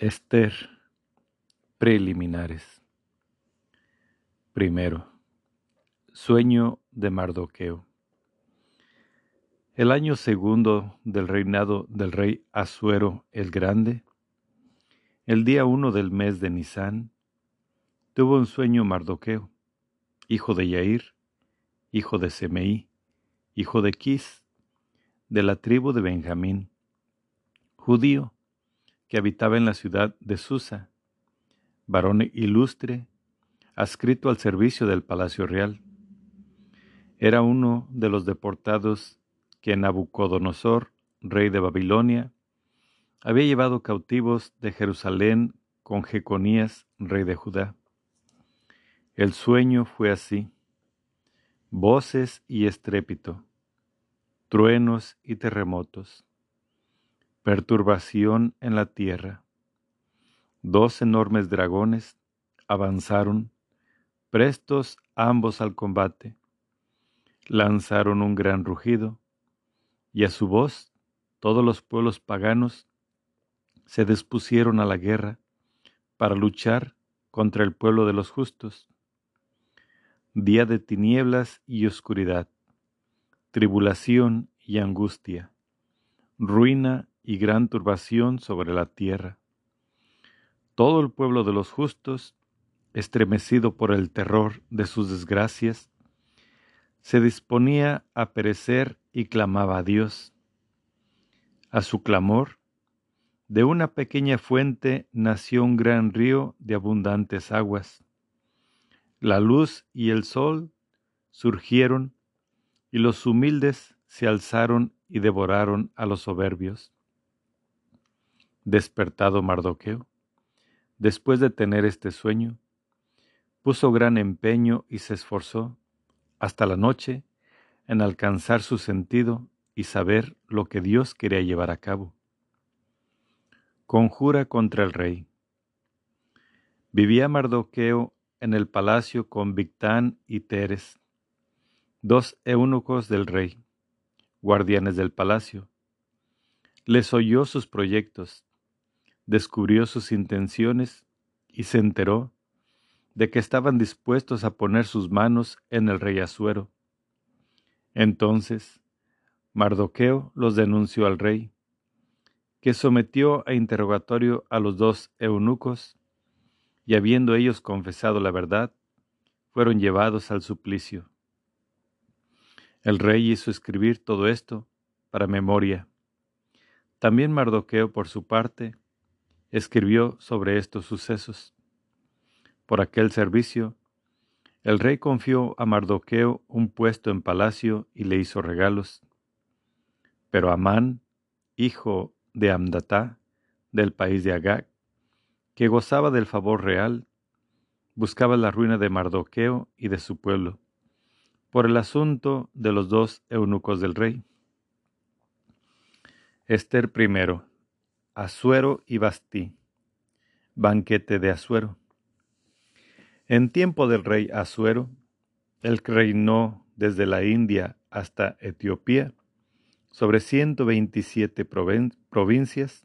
Esther. Preliminares. Primero. Sueño de Mardoqueo. El año segundo del reinado del rey Asuero el Grande, el día uno del mes de Nisán, tuvo un sueño Mardoqueo, hijo de Yair, hijo de Semeí, hijo de Quis, de la tribu de Benjamín, judío, que habitaba en la ciudad de Susa, varón ilustre, adscrito al servicio del palacio real. Era uno de los deportados que Nabucodonosor, rey de Babilonia, había llevado cautivos de Jerusalén con Jeconías, rey de Judá. El sueño fue así: voces y estrépito, truenos y terremotos Perturbación en la tierra. Dos enormes dragones avanzaron, prestos ambos al combate. Lanzaron un gran rugido, y a su voz todos los pueblos paganos se dispusieron a la guerra para luchar contra el pueblo de los justos. Día de tinieblas y oscuridad, tribulación y angustia, ruina y gran turbación sobre la tierra. Todo el pueblo de los justos, estremecido por el terror de sus desgracias, se disponía a perecer y clamaba a Dios. A su clamor, de una pequeña fuente nació un gran río de abundantes aguas. La luz y el sol surgieron y los humildes se alzaron y devoraron a los soberbios. Despertado Mardoqueo, después de tener este sueño, puso gran empeño y se esforzó hasta la noche en alcanzar su sentido y saber lo que Dios quería llevar a cabo. Conjura contra el rey. Vivía Mardoqueo en el palacio con Victán y Teres, dos eunucos del rey, guardianes del palacio. Les oyó sus proyectos descubrió sus intenciones y se enteró de que estaban dispuestos a poner sus manos en el rey Asuero. Entonces, Mardoqueo los denunció al rey, que sometió a interrogatorio a los dos eunucos, y habiendo ellos confesado la verdad, fueron llevados al suplicio. El rey hizo escribir todo esto para memoria. También Mardoqueo, por su parte, escribió sobre estos sucesos. Por aquel servicio, el rey confió a Mardoqueo un puesto en palacio y le hizo regalos. Pero Amán, hijo de Amdatá, del país de Agag, que gozaba del favor real, buscaba la ruina de Mardoqueo y de su pueblo, por el asunto de los dos eunucos del rey. Esther I Asuero y Bastí. Banquete de Asuero. En tiempo del rey Asuero, el que reinó desde la India hasta Etiopía, sobre 127 provincias,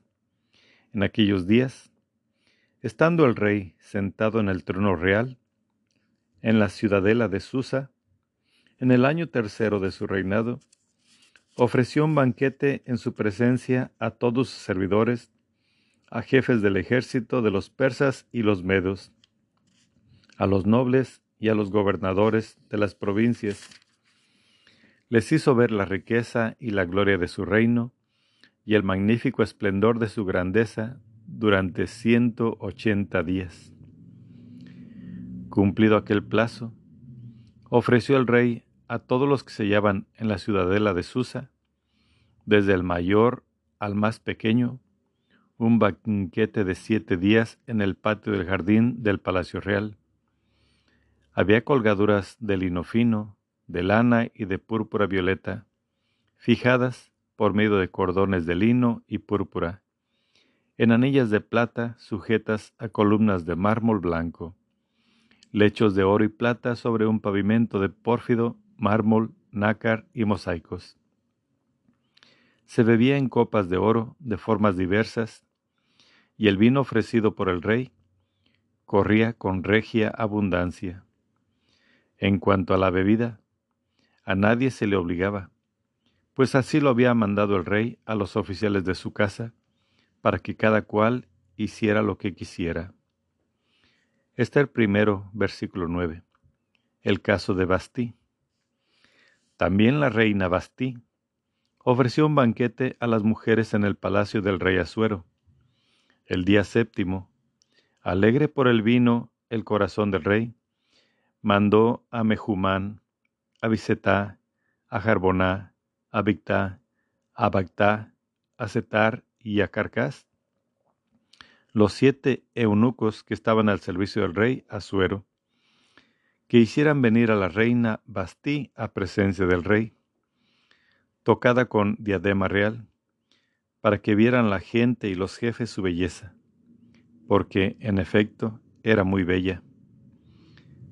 en aquellos días, estando el rey sentado en el trono real, en la ciudadela de Susa, en el año tercero de su reinado, ofreció un banquete en su presencia a todos sus servidores, a jefes del ejército de los persas y los medos, a los nobles y a los gobernadores de las provincias. Les hizo ver la riqueza y la gloria de su reino y el magnífico esplendor de su grandeza durante ciento ochenta días. Cumplido aquel plazo, ofreció el rey a todos los que se hallaban en la ciudadela de Susa, desde el mayor al más pequeño, un banquete de siete días en el patio del jardín del Palacio Real. Había colgaduras de lino fino, de lana y de púrpura violeta, fijadas por medio de cordones de lino y púrpura, en anillas de plata sujetas a columnas de mármol blanco, lechos de oro y plata sobre un pavimento de pórfido mármol, nácar y mosaicos. Se bebía en copas de oro de formas diversas, y el vino ofrecido por el rey corría con regia abundancia. En cuanto a la bebida, a nadie se le obligaba, pues así lo había mandado el rey a los oficiales de su casa, para que cada cual hiciera lo que quisiera. el primero, versículo 9. El caso de Bastí. También la reina Bastí ofreció un banquete a las mujeres en el palacio del rey Asuero. El día séptimo, alegre por el vino el corazón del rey, mandó a Mejumán, a Bisetá, a Jarboná, a Bictá, a Bactá, a Setar y a Carcas, los siete eunucos que estaban al servicio del rey Asuero, que hicieran venir a la reina Bastí a presencia del rey tocada con diadema real, para que vieran la gente y los jefes su belleza, porque, en efecto, era muy bella.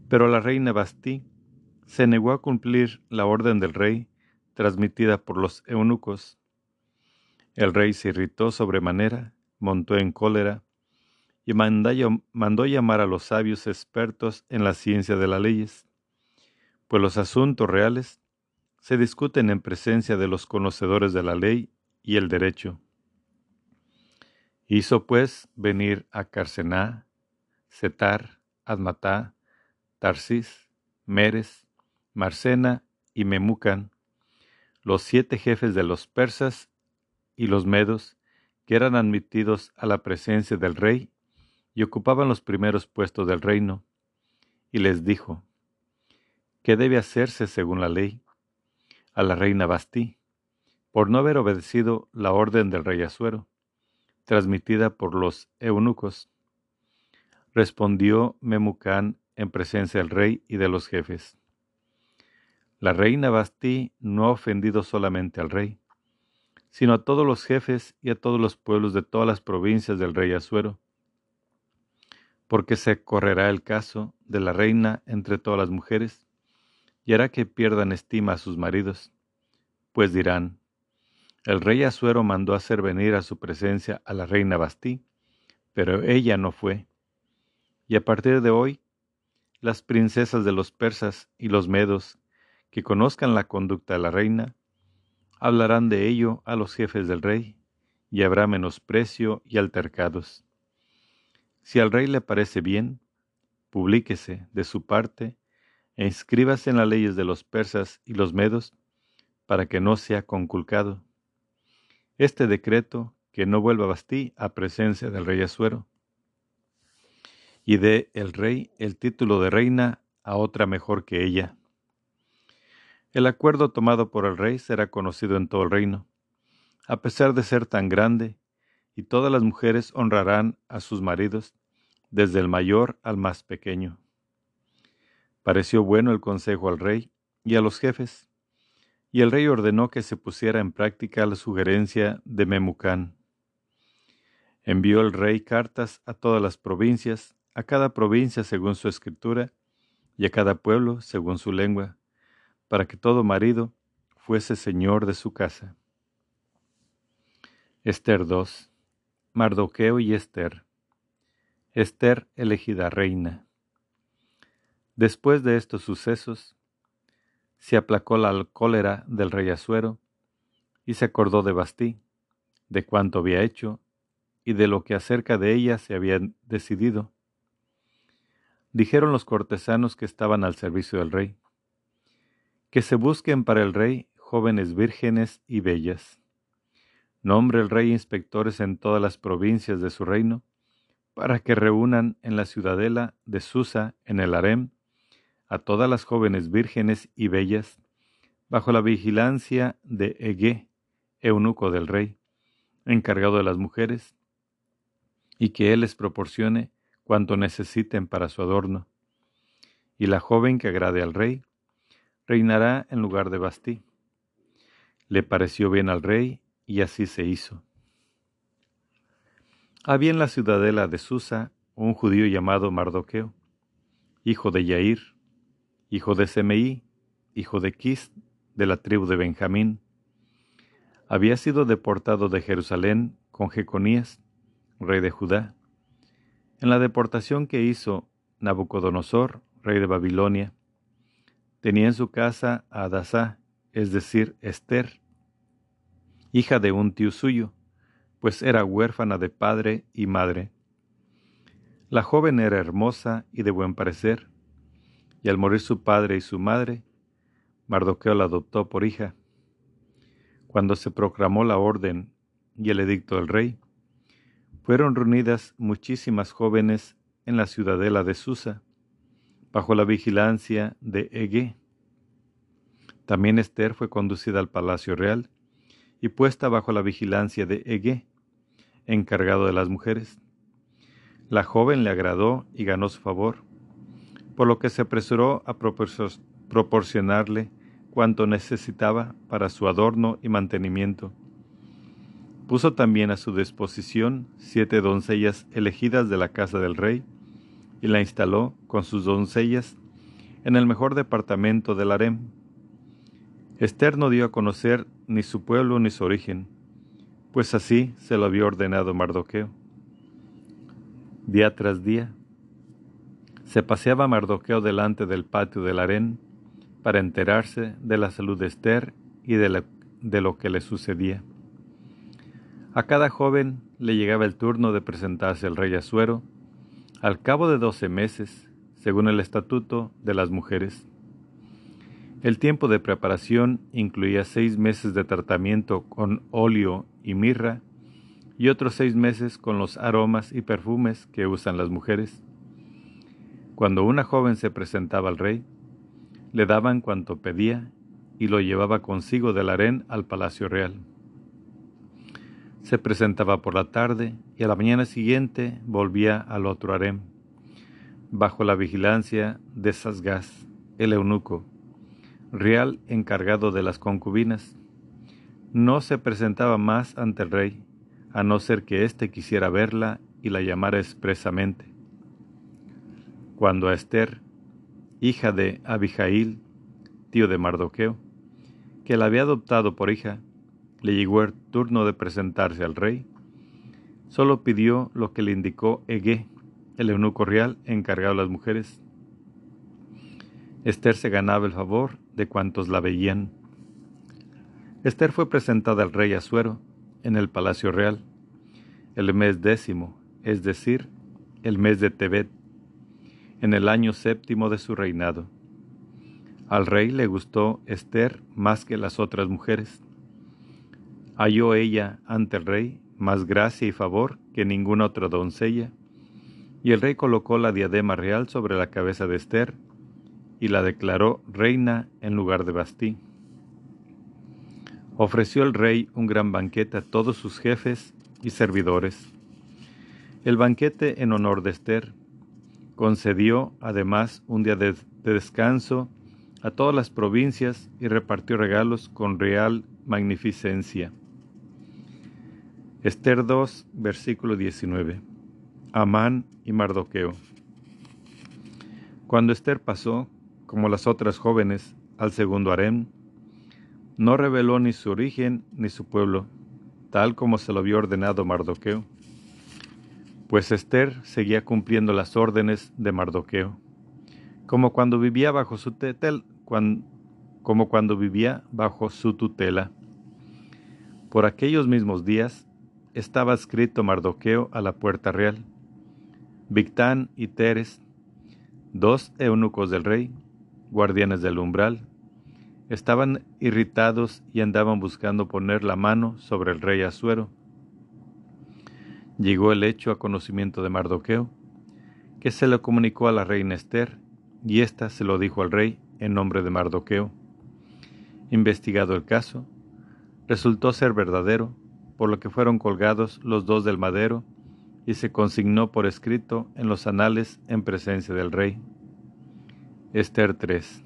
Pero la reina Bastí se negó a cumplir la orden del rey transmitida por los eunucos. El rey se irritó sobremanera, montó en cólera, mandó llamar a los sabios expertos en la ciencia de las leyes, pues los asuntos reales se discuten en presencia de los conocedores de la ley y el derecho. Hizo pues venir a Carcená, Setar, Admatá, Tarsis, Meres, Marcena y Memucan, los siete jefes de los persas y los medos, que eran admitidos a la presencia del rey y ocupaban los primeros puestos del reino, y les dijo, ¿qué debe hacerse según la ley? a la reina Bastí por no haber obedecido la orden del rey Asuero, transmitida por los eunucos. Respondió Memucán en presencia del rey y de los jefes. La reina Bastí no ha ofendido solamente al rey, sino a todos los jefes y a todos los pueblos de todas las provincias del rey Asuero, porque se correrá el caso de la reina entre todas las mujeres, y hará que pierdan estima a sus maridos, pues dirán, el rey Asuero mandó hacer venir a su presencia a la reina Bastí, pero ella no fue. Y a partir de hoy, las princesas de los persas y los medos, que conozcan la conducta de la reina, hablarán de ello a los jefes del rey, y habrá menosprecio y altercados. Si al rey le parece bien, publíquese de su parte e inscríbase en las leyes de los persas y los medos, para que no sea conculcado. Este decreto, que no vuelva a Bastí a presencia del rey Asuero, y dé el rey el título de reina a otra mejor que ella. El acuerdo tomado por el rey será conocido en todo el reino, a pesar de ser tan grande, y todas las mujeres honrarán a sus maridos, desde el mayor al más pequeño. Pareció bueno el consejo al rey y a los jefes, y el rey ordenó que se pusiera en práctica la sugerencia de Memucán. Envió el rey cartas a todas las provincias, a cada provincia según su escritura, y a cada pueblo según su lengua, para que todo marido fuese señor de su casa. Esther 2. Mardoqueo y Esther. Esther elegida reina. Después de estos sucesos, se aplacó la cólera del rey Asuero y se acordó de Bastí, de cuánto había hecho y de lo que acerca de ella se había decidido. Dijeron los cortesanos que estaban al servicio del rey, que se busquen para el rey jóvenes vírgenes y bellas. Nombre el rey inspectores en todas las provincias de su reino, para que reúnan en la ciudadela de Susa, en el harem, a todas las jóvenes vírgenes y bellas, bajo la vigilancia de Ege, eunuco del rey, encargado de las mujeres, y que él les proporcione cuanto necesiten para su adorno. Y la joven que agrade al rey reinará en lugar de Bastí. Le pareció bien al rey y así se hizo. Había en la ciudadela de Susa un judío llamado Mardoqueo, hijo de Yair, hijo de Semeí, hijo de Quis, de la tribu de Benjamín. Había sido deportado de Jerusalén con Jeconías, rey de Judá, en la deportación que hizo Nabucodonosor, rey de Babilonia, tenía en su casa a Adasá, es decir, Esther, hija de un tío suyo, pues era huérfana de padre y madre. La joven era hermosa y de buen parecer, y al morir su padre y su madre, Mardoqueo la adoptó por hija. Cuando se proclamó la orden y el edicto del rey, fueron reunidas muchísimas jóvenes en la ciudadela de Susa, bajo la vigilancia de Ege. También Esther fue conducida al palacio real y puesta bajo la vigilancia de Ege, encargado de las mujeres. La joven le agradó y ganó su favor, por lo que se apresuró a proporcionarle cuanto necesitaba para su adorno y mantenimiento. Puso también a su disposición siete doncellas elegidas de la casa del rey, y la instaló con sus doncellas en el mejor departamento del harem. Esther no dio a conocer ni su pueblo ni su origen, pues así se lo había ordenado Mardoqueo. Día tras día, se paseaba Mardoqueo delante del patio del harén para enterarse de la salud de Esther y de, de lo que le sucedía. A cada joven le llegaba el turno de presentarse al rey Asuero al cabo de doce meses, según el estatuto de las mujeres. El tiempo de preparación incluía seis meses de tratamiento con óleo y mirra y otros seis meses con los aromas y perfumes que usan las mujeres. Cuando una joven se presentaba al rey, le daban cuanto pedía y lo llevaba consigo del harén al palacio real. Se presentaba por la tarde y a la mañana siguiente volvía al otro harem, bajo la vigilancia de Sasgás, el eunuco, real encargado de las concubinas. No se presentaba más ante el rey, a no ser que éste quisiera verla y la llamara expresamente. Cuando a Esther, hija de Abijail, tío de Mardoqueo, que la había adoptado por hija, le llegó el turno de presentarse al rey. Solo pidió lo que le indicó Ege, el eunuco real encargado de las mujeres. Esther se ganaba el favor de cuantos la veían. Esther fue presentada al rey Asuero en el palacio real, el mes décimo, es decir, el mes de Tebet, en el año séptimo de su reinado. Al rey le gustó Esther más que las otras mujeres halló ella ante el rey más gracia y favor que ninguna otra doncella, y el rey colocó la diadema real sobre la cabeza de Esther y la declaró reina en lugar de Bastí. Ofreció el rey un gran banquete a todos sus jefes y servidores. El banquete en honor de Esther concedió además un día de, de descanso a todas las provincias y repartió regalos con real magnificencia. Esther 2, versículo 19. Amán y Mardoqueo. Cuando Esther pasó, como las otras jóvenes, al segundo harem, no reveló ni su origen ni su pueblo, tal como se lo había ordenado Mardoqueo, pues Esther seguía cumpliendo las órdenes de Mardoqueo, como cuando vivía bajo su como cuando vivía bajo su tutela. Por aquellos mismos días, estaba escrito Mardoqueo a la puerta real. Victán y Teres, dos eunucos del rey, guardianes del umbral, estaban irritados y andaban buscando poner la mano sobre el rey Asuero. Llegó el hecho a conocimiento de Mardoqueo, que se lo comunicó a la reina Esther, y ésta se lo dijo al rey en nombre de Mardoqueo. Investigado el caso, resultó ser verdadero, por lo que fueron colgados los dos del madero, y se consignó por escrito en los anales en presencia del rey. Esther 3.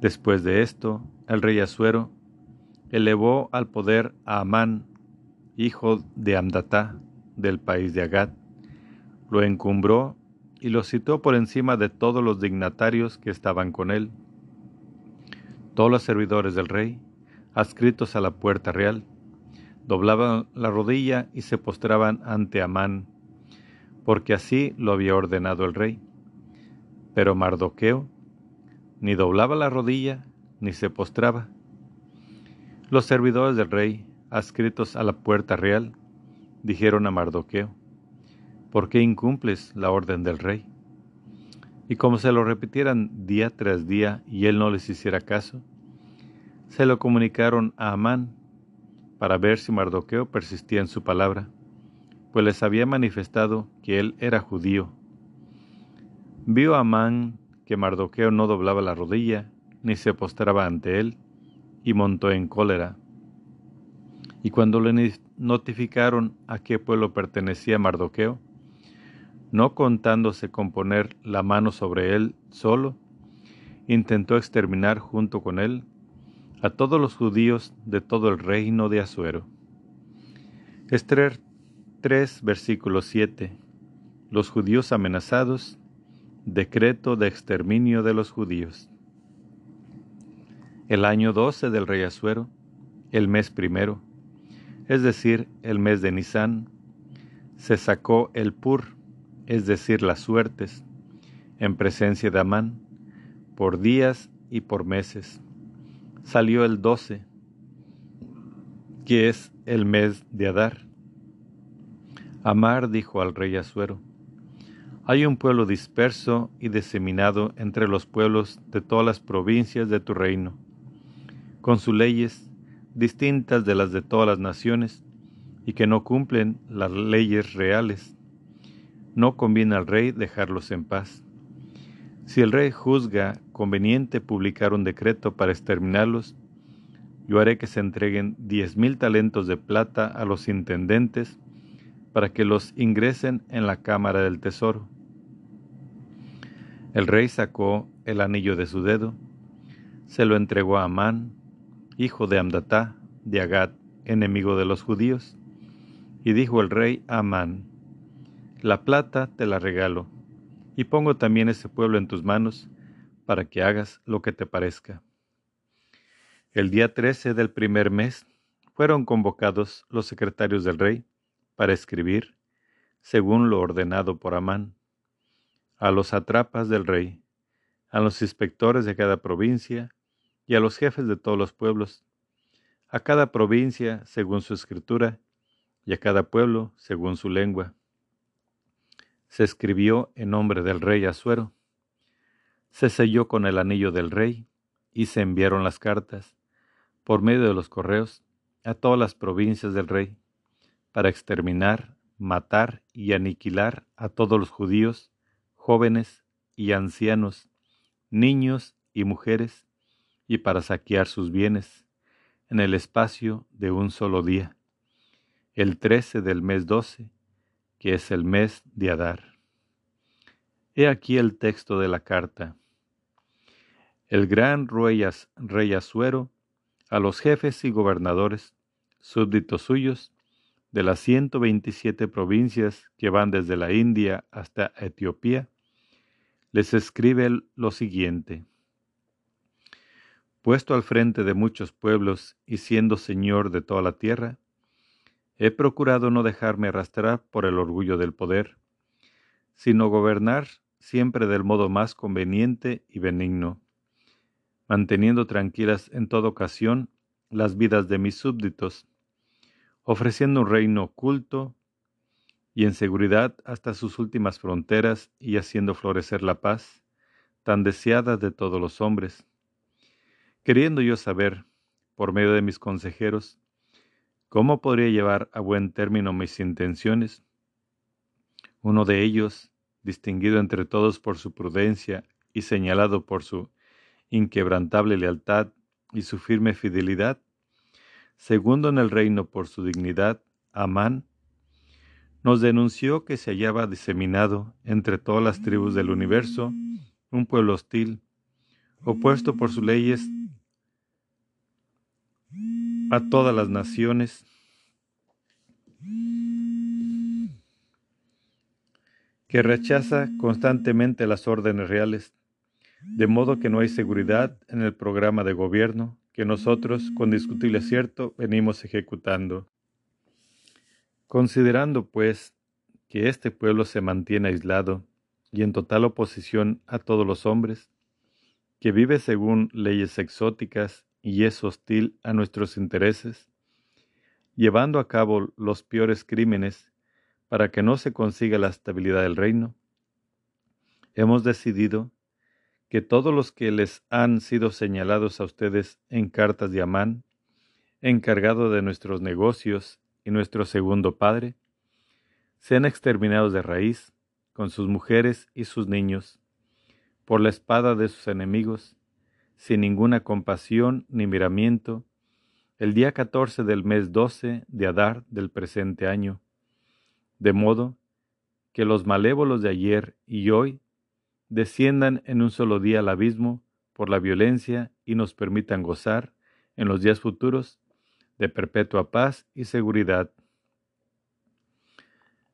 Después de esto, el rey Asuero elevó al poder a Amán, hijo de Amdatá, del país de Agad, lo encumbró y lo citó por encima de todos los dignatarios que estaban con él. Todos los servidores del rey, adscritos a la puerta real, doblaban la rodilla y se postraban ante Amán, porque así lo había ordenado el rey. Pero Mardoqueo ni doblaba la rodilla ni se postraba. Los servidores del rey, adscritos a la puerta real, dijeron a Mardoqueo, ¿por qué incumples la orden del rey? Y como se lo repitieran día tras día y él no les hiciera caso, se lo comunicaron a Amán para ver si Mardoqueo persistía en su palabra, pues les había manifestado que él era judío. Vio Amán que Mardoqueo no doblaba la rodilla ni se postraba ante él, y montó en cólera. Y cuando le notificaron a qué pueblo pertenecía Mardoqueo, no contándose con poner la mano sobre él solo, intentó exterminar junto con él a todos los judíos de todo el reino de Asuero. Esther 3, versículo 7. Los judíos amenazados, decreto de exterminio de los judíos. El año 12 del rey Asuero, el mes primero, es decir, el mes de Nisán, se sacó el pur, es decir, las suertes, en presencia de Amán, por días y por meses. Salió el doce, que es el mes de Adar. Amar dijo al rey Asuero, hay un pueblo disperso y diseminado entre los pueblos de todas las provincias de tu reino, con sus leyes distintas de las de todas las naciones, y que no cumplen las leyes reales no conviene al rey dejarlos en paz. Si el rey juzga conveniente publicar un decreto para exterminarlos, yo haré que se entreguen diez mil talentos de plata a los intendentes para que los ingresen en la cámara del tesoro. El rey sacó el anillo de su dedo, se lo entregó a Amán, hijo de Amdatá, de Agat, enemigo de los judíos, y dijo el rey a Amán, la plata te la regalo, y pongo también ese pueblo en tus manos, para que hagas lo que te parezca. El día 13 del primer mes fueron convocados los secretarios del rey para escribir, según lo ordenado por Amán, a los atrapas del rey, a los inspectores de cada provincia y a los jefes de todos los pueblos, a cada provincia según su escritura y a cada pueblo según su lengua. Se escribió en nombre del rey Asuero. Se selló con el anillo del rey y se enviaron las cartas, por medio de los correos, a todas las provincias del rey, para exterminar, matar y aniquilar a todos los judíos, jóvenes y ancianos, niños y mujeres, y para saquear sus bienes, en el espacio de un solo día, el trece del mes doce, que es el mes de Adar. He aquí el texto de la carta. El gran rey Asuero, a los jefes y gobernadores, súbditos suyos, de las 127 provincias que van desde la India hasta Etiopía, les escribe lo siguiente. Puesto al frente de muchos pueblos y siendo señor de toda la tierra, He procurado no dejarme arrastrar por el orgullo del poder, sino gobernar siempre del modo más conveniente y benigno, manteniendo tranquilas en toda ocasión las vidas de mis súbditos, ofreciendo un reino oculto y en seguridad hasta sus últimas fronteras y haciendo florecer la paz, tan deseada de todos los hombres. Queriendo yo saber, por medio de mis consejeros, ¿Cómo podría llevar a buen término mis intenciones? Uno de ellos, distinguido entre todos por su prudencia y señalado por su inquebrantable lealtad y su firme fidelidad, segundo en el reino por su dignidad, Amán, nos denunció que se hallaba diseminado entre todas las tribus del universo un pueblo hostil, opuesto por sus leyes a todas las naciones. que rechaza constantemente las órdenes reales, de modo que no hay seguridad en el programa de gobierno que nosotros, con discutible acierto, venimos ejecutando. Considerando, pues, que este pueblo se mantiene aislado y en total oposición a todos los hombres, que vive según leyes exóticas y es hostil a nuestros intereses, llevando a cabo los peores crímenes para que no se consiga la estabilidad del reino, hemos decidido que todos los que les han sido señalados a ustedes en cartas de Amán, encargado de nuestros negocios y nuestro segundo padre, sean exterminados de raíz, con sus mujeres y sus niños, por la espada de sus enemigos, sin ninguna compasión ni miramiento, el día 14 del mes 12 de Adar del presente año, de modo que los malévolos de ayer y hoy desciendan en un solo día al abismo por la violencia y nos permitan gozar en los días futuros de perpetua paz y seguridad.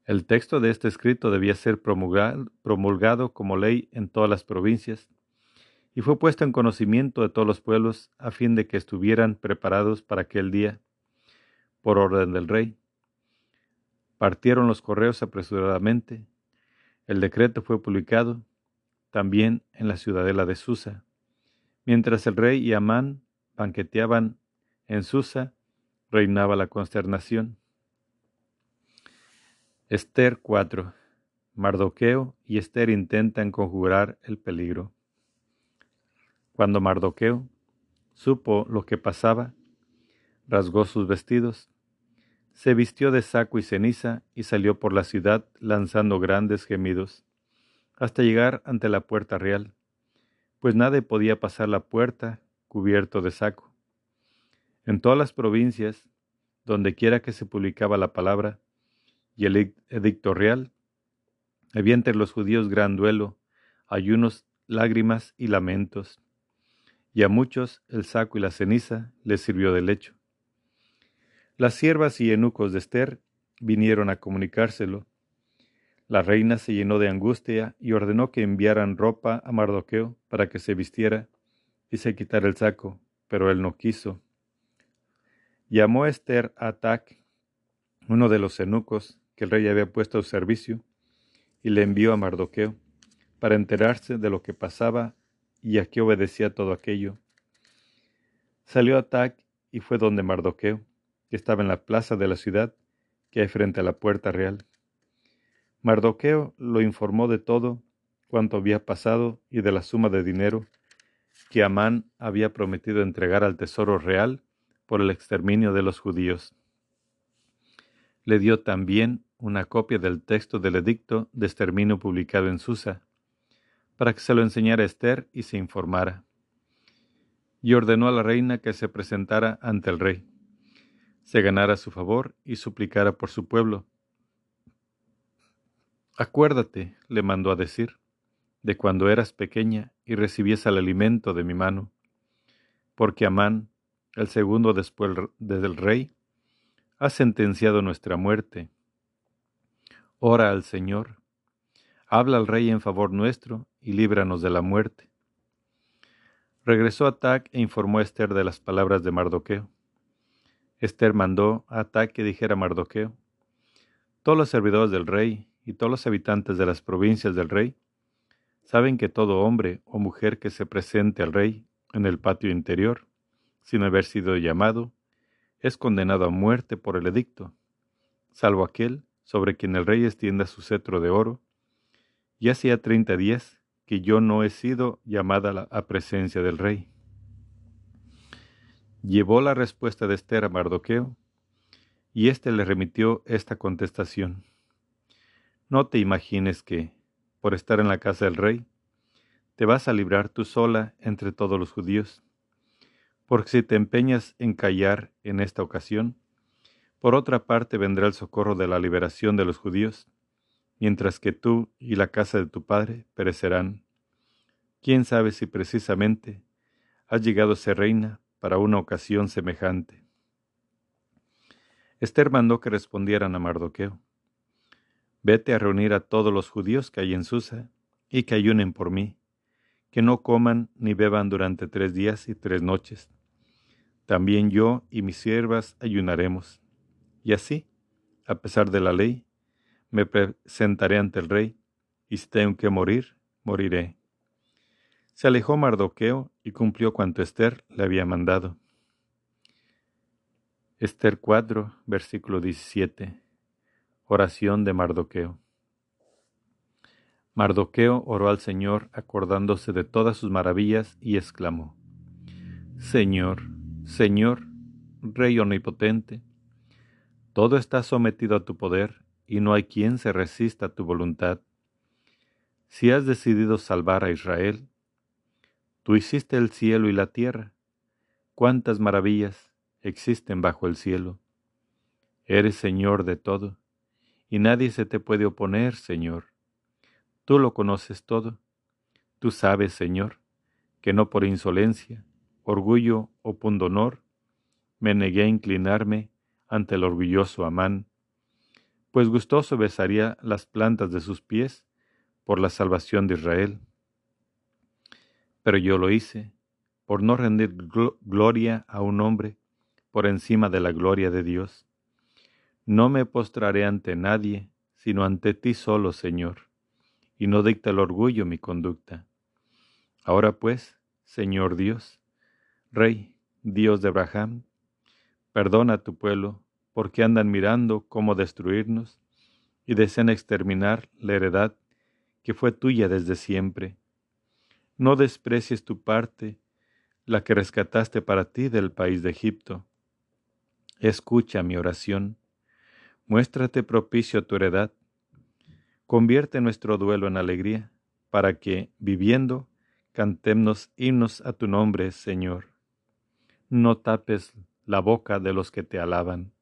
El texto de este escrito debía ser promulgado, como ley en todas las provincias y fue puesto en conocimiento de todos los pueblos a fin de que estuvieran preparados para aquel día, por orden del rey. Partieron los correos apresuradamente. El decreto fue publicado también en la ciudadela de Susa. Mientras el rey y Amán banqueteaban en Susa, reinaba la consternación. Esther 4. Mardoqueo y Esther intentan conjurar el peligro. Cuando Mardoqueo supo lo que pasaba, rasgó sus vestidos, se vistió de saco y ceniza y salió por la ciudad lanzando grandes gemidos, hasta llegar ante la puerta real, pues nadie podía pasar la puerta cubierto de saco. En todas las provincias, donde quiera que se publicaba la palabra y el edicto real, había entre los judíos gran duelo, ayunos, lágrimas y lamentos y a muchos el saco y la ceniza les sirvió de lecho. Las siervas y eunucos de Esther vinieron a comunicárselo. La reina se llenó de angustia y ordenó que enviaran ropa a Mardoqueo para que se vistiera y se quitara el saco, pero él no quiso. Llamó Esther a Atac, uno de los eunucos que el rey había puesto a su servicio, y le envió a Mardoqueo para enterarse de lo que pasaba y a qué obedecía todo aquello. Salió a Tac y fue donde Mardoqueo, que estaba en la plaza de la ciudad, que hay frente a la puerta real. Mardoqueo lo informó de todo cuanto había pasado y de la suma de dinero que Amán había prometido entregar al tesoro real por el exterminio de los judíos. Le dio también una copia del texto del edicto de exterminio publicado en Susa, para que se lo enseñara a Esther y se informara. Y ordenó a la reina que se presentara ante el rey, se ganara su favor y suplicara por su pueblo. Acuérdate, le mandó a decir, de cuando eras pequeña y recibías el alimento de mi mano, porque Amán, el segundo después del rey, ha sentenciado nuestra muerte. Ora al Señor, habla al rey en favor nuestro y líbranos de la muerte. Regresó Atac e informó a Esther de las palabras de Mardoqueo. Esther mandó a Atac que dijera a Mardoqueo, todos los servidores del rey y todos los habitantes de las provincias del rey saben que todo hombre o mujer que se presente al rey en el patio interior, sin haber sido llamado, es condenado a muerte por el edicto, salvo aquel sobre quien el rey extienda su cetro de oro. Y hacía treinta días que yo no he sido llamada a presencia del rey. Llevó la respuesta de Esther a Mardoqueo, y éste le remitió esta contestación. No te imagines que, por estar en la casa del rey, te vas a librar tú sola entre todos los judíos, porque si te empeñas en callar en esta ocasión, por otra parte vendrá el socorro de la liberación de los judíos, mientras que tú y la casa de tu padre perecerán. ¿Quién sabe si precisamente has llegado a ser reina para una ocasión semejante? Esther mandó que respondieran a Mardoqueo. Vete a reunir a todos los judíos que hay en Susa y que ayunen por mí, que no coman ni beban durante tres días y tres noches. También yo y mis siervas ayunaremos. Y así A pesar de la ley, me presentaré ante el rey, y si tengo que morir, moriré. Se alejó Mardoqueo y cumplió cuanto Esther le había mandado. Esther 4, versículo 17. Oración de Mardoqueo. Mardoqueo oró al Señor acordándose de todas sus maravillas y exclamó, Señor, Señor, Rey omnipotente, todo está sometido a tu poder y no hay quien se resista a tu voluntad. Si has decidido salvar a Israel, tú hiciste el cielo y la tierra. Cuántas maravillas existen bajo el cielo. Eres Señor de todo, y nadie se te puede oponer, Señor. Tú lo conoces todo. Tú sabes, Señor, que no por insolencia, orgullo o pundonor me negué a inclinarme ante el orgulloso Amán, pues gustoso besaría las plantas de sus pies por la salvación de Israel. Pero yo lo hice por no rendir gloria a un hombre por encima de la gloria de Dios. No me postraré ante nadie, sino ante ti solo, Señor, y no dicta el orgullo mi conducta. Ahora pues, Señor Dios, Rey, Dios de Abraham, perdona a tu pueblo, porque andan mirando cómo destruirnos y desean exterminar la heredad que fue tuya desde siempre. No desprecies tu parte, la que rescataste para ti del país de Egipto. Escucha mi oración, muéstrate propicio a tu heredad, convierte nuestro duelo en alegría, para que, viviendo, cantemos himnos a tu nombre, Señor. No tapes la boca de los que te alaban.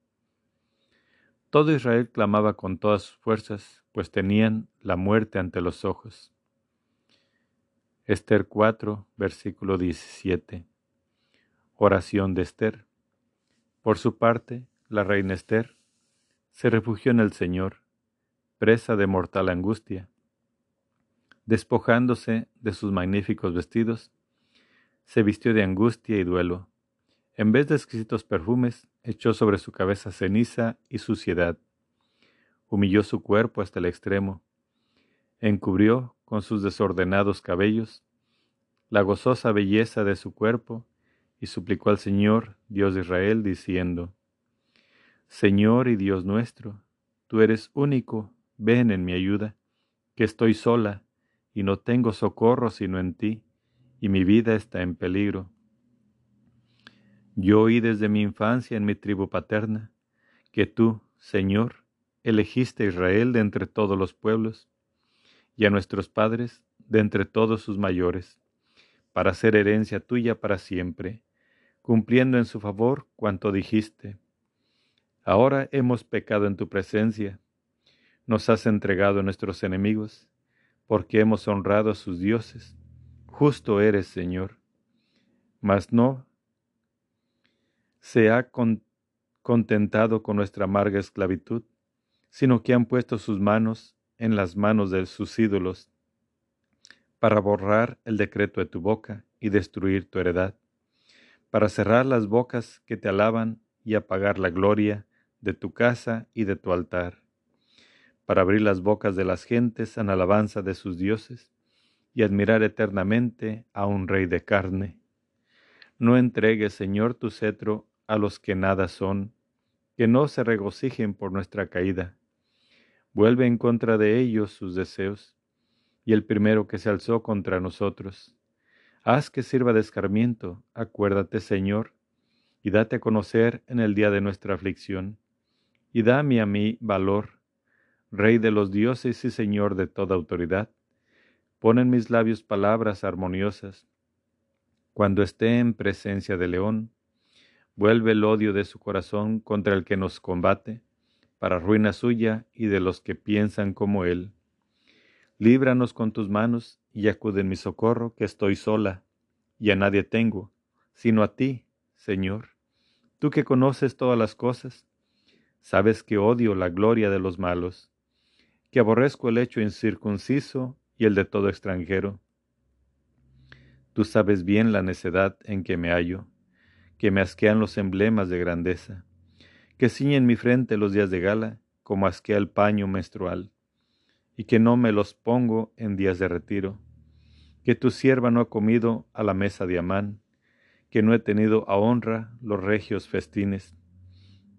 Todo Israel clamaba con todas sus fuerzas, pues tenían la muerte ante los ojos. Esther 4, versículo 17. Oración de Esther. Por su parte, la reina Esther se refugió en el Señor, presa de mortal angustia. Despojándose de sus magníficos vestidos, se vistió de angustia y duelo. En vez de exquisitos perfumes, echó sobre su cabeza ceniza y suciedad. Humilló su cuerpo hasta el extremo. Encubrió con sus desordenados cabellos la gozosa belleza de su cuerpo y suplicó al Señor, Dios de Israel, diciendo, Señor y Dios nuestro, tú eres único, ven en mi ayuda, que estoy sola y no tengo socorro sino en ti, y mi vida está en peligro. Yo oí desde mi infancia en mi tribu paterna que tú, Señor, elegiste a Israel de entre todos los pueblos y a nuestros padres de entre todos sus mayores, para ser herencia tuya para siempre, cumpliendo en su favor cuanto dijiste. Ahora hemos pecado en tu presencia, nos has entregado a nuestros enemigos, porque hemos honrado a sus dioses. Justo eres, Señor. Mas no se ha contentado con nuestra amarga esclavitud, sino que han puesto sus manos en las manos de sus ídolos, para borrar el decreto de tu boca y destruir tu heredad, para cerrar las bocas que te alaban y apagar la gloria de tu casa y de tu altar, para abrir las bocas de las gentes en alabanza de sus dioses y admirar eternamente a un rey de carne. No entregues, Señor, tu cetro a los que nada son, que no se regocijen por nuestra caída. Vuelve en contra de ellos sus deseos, y el primero que se alzó contra nosotros. Haz que sirva de escarmiento, acuérdate, Señor, y date a conocer en el día de nuestra aflicción, y dame a mí valor, Rey de los dioses y Señor de toda autoridad. Pon en mis labios palabras armoniosas. Cuando esté en presencia de león, Vuelve el odio de su corazón contra el que nos combate, para ruina suya y de los que piensan como él. Líbranos con tus manos y acude en mi socorro, que estoy sola, y a nadie tengo, sino a ti, Señor. Tú que conoces todas las cosas, sabes que odio la gloria de los malos, que aborrezco el hecho incircunciso y el de todo extranjero. Tú sabes bien la necedad en que me hallo que me asquean los emblemas de grandeza, que ciñen mi frente los días de gala como asquea el paño menstrual, y que no me los pongo en días de retiro, que tu sierva no ha comido a la mesa de Amán, que no he tenido a honra los regios festines,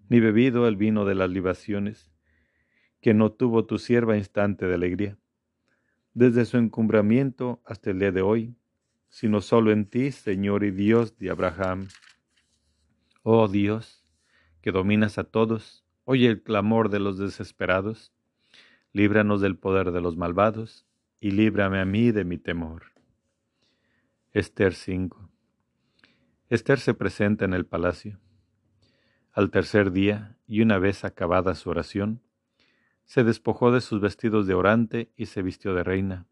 ni bebido el vino de las libaciones, que no tuvo tu sierva instante de alegría, desde su encumbramiento hasta el día de hoy, sino solo en ti, Señor y Dios de Abraham. Oh Dios, que dominas a todos, oye el clamor de los desesperados, líbranos del poder de los malvados, y líbrame a mí de mi temor. Esther 5 Esther se presenta en el palacio. Al tercer día, y una vez acabada su oración, se despojó de sus vestidos de orante y se vistió de reina.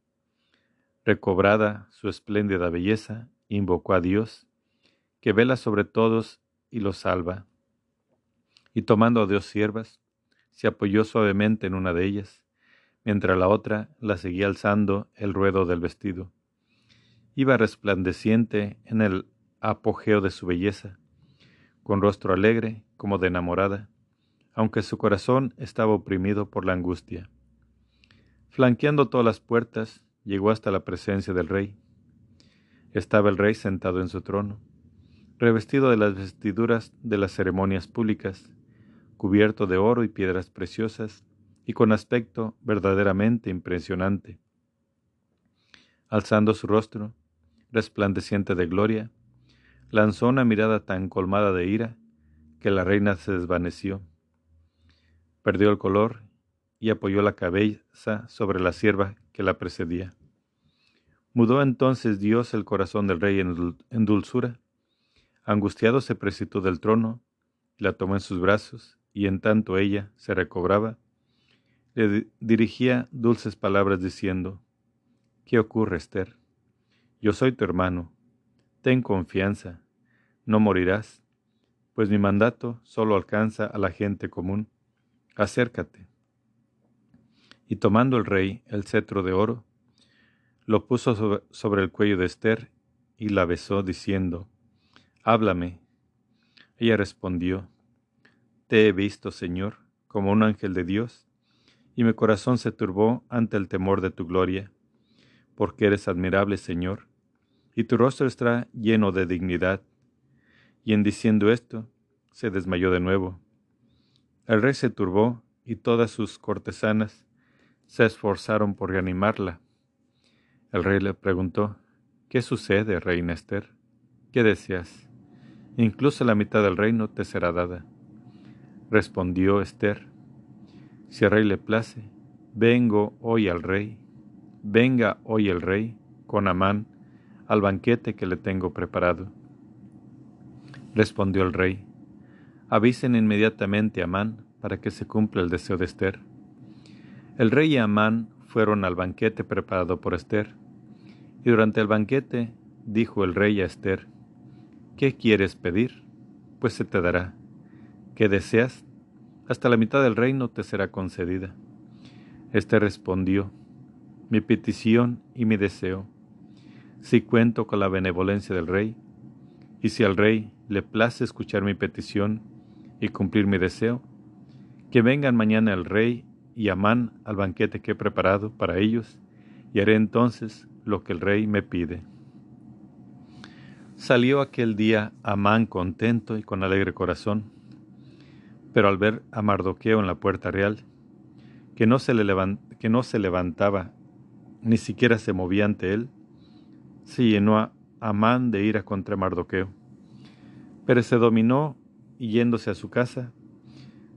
Recobrada su espléndida belleza, invocó a Dios, que vela sobre todos y los salva. Y tomando a Dios siervas, se apoyó suavemente en una de ellas, mientras la otra la seguía alzando el ruedo del vestido. Iba resplandeciente en el apogeo de su belleza, con rostro alegre como de enamorada, aunque su corazón estaba oprimido por la angustia. Flanqueando todas las puertas, llegó hasta la presencia del rey. Estaba el rey sentado en su trono revestido de las vestiduras de las ceremonias públicas, cubierto de oro y piedras preciosas, y con aspecto verdaderamente impresionante. Alzando su rostro, resplandeciente de gloria, lanzó una mirada tan colmada de ira que la reina se desvaneció. Perdió el color y apoyó la cabeza sobre la sierva que la precedía. Mudó entonces Dios el corazón del rey en dulzura Angustiado se precipitó del trono, la tomó en sus brazos, y en tanto ella se recobraba, le dirigía dulces palabras diciendo, ¿Qué ocurre, Esther? Yo soy tu hermano, ten confianza, no morirás, pues mi mandato solo alcanza a la gente común. Acércate. Y tomando el rey el cetro de oro, lo puso sobre el cuello de Esther y la besó diciendo, Háblame. Ella respondió, Te he visto, Señor, como un ángel de Dios, y mi corazón se turbó ante el temor de tu gloria, porque eres admirable, Señor, y tu rostro está lleno de dignidad. Y en diciendo esto, se desmayó de nuevo. El rey se turbó, y todas sus cortesanas se esforzaron por reanimarla. El rey le preguntó, ¿Qué sucede, reina Esther? ¿Qué deseas? incluso la mitad del reino te será dada. Respondió Esther, si al rey le place, vengo hoy al rey, venga hoy el rey con Amán al banquete que le tengo preparado. Respondió el rey, avisen inmediatamente a Amán para que se cumpla el deseo de Esther. El rey y Amán fueron al banquete preparado por Esther, y durante el banquete dijo el rey a Esther, ¿Qué quieres pedir? Pues se te dará. ¿Qué deseas? Hasta la mitad del reino te será concedida. Este respondió, mi petición y mi deseo. Si cuento con la benevolencia del rey, y si al rey le place escuchar mi petición y cumplir mi deseo, que vengan mañana el rey y Amán al banquete que he preparado para ellos, y haré entonces lo que el rey me pide. Salió aquel día Amán contento y con alegre corazón, pero al ver a Mardoqueo en la puerta real, que no se, que no se levantaba, ni siquiera se movía ante él, se llenó a Amán de ira contra Mardoqueo. Pero se dominó y yéndose a su casa,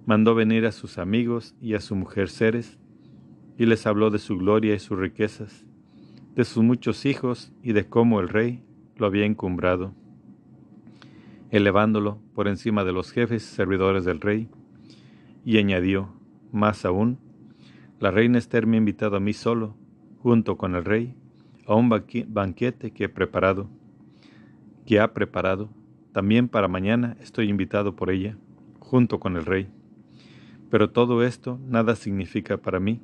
mandó venir a sus amigos y a su mujer Ceres, y les habló de su gloria y sus riquezas, de sus muchos hijos y de cómo el rey lo había encumbrado, elevándolo por encima de los jefes servidores del rey, y añadió, más aún, la reina Esther me ha invitado a mí solo, junto con el rey, a un banquete que he preparado, que ha preparado. También para mañana estoy invitado por ella, junto con el rey. Pero todo esto nada significa para mí,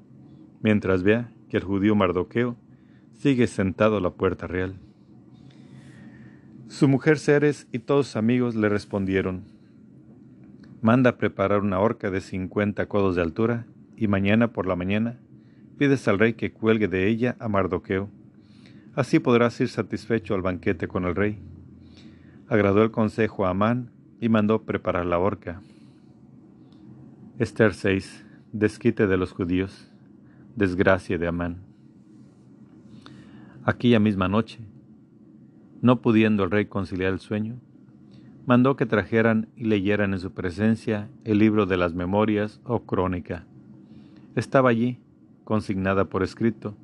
mientras vea que el judío Mardoqueo sigue sentado a la puerta real. Su mujer Ceres y todos sus amigos le respondieron, Manda preparar una horca de cincuenta codos de altura, y mañana por la mañana pides al rey que cuelgue de ella a Mardoqueo. Así podrás ir satisfecho al banquete con el rey. Agradó el consejo a Amán y mandó preparar la horca. Esther 6. Desquite de los judíos. Desgracia de Amán. Aquella misma noche, no pudiendo el rey conciliar el sueño, mandó que trajeran y leyeran en su presencia el libro de las memorias o crónica. Estaba allí, consignada por escrito,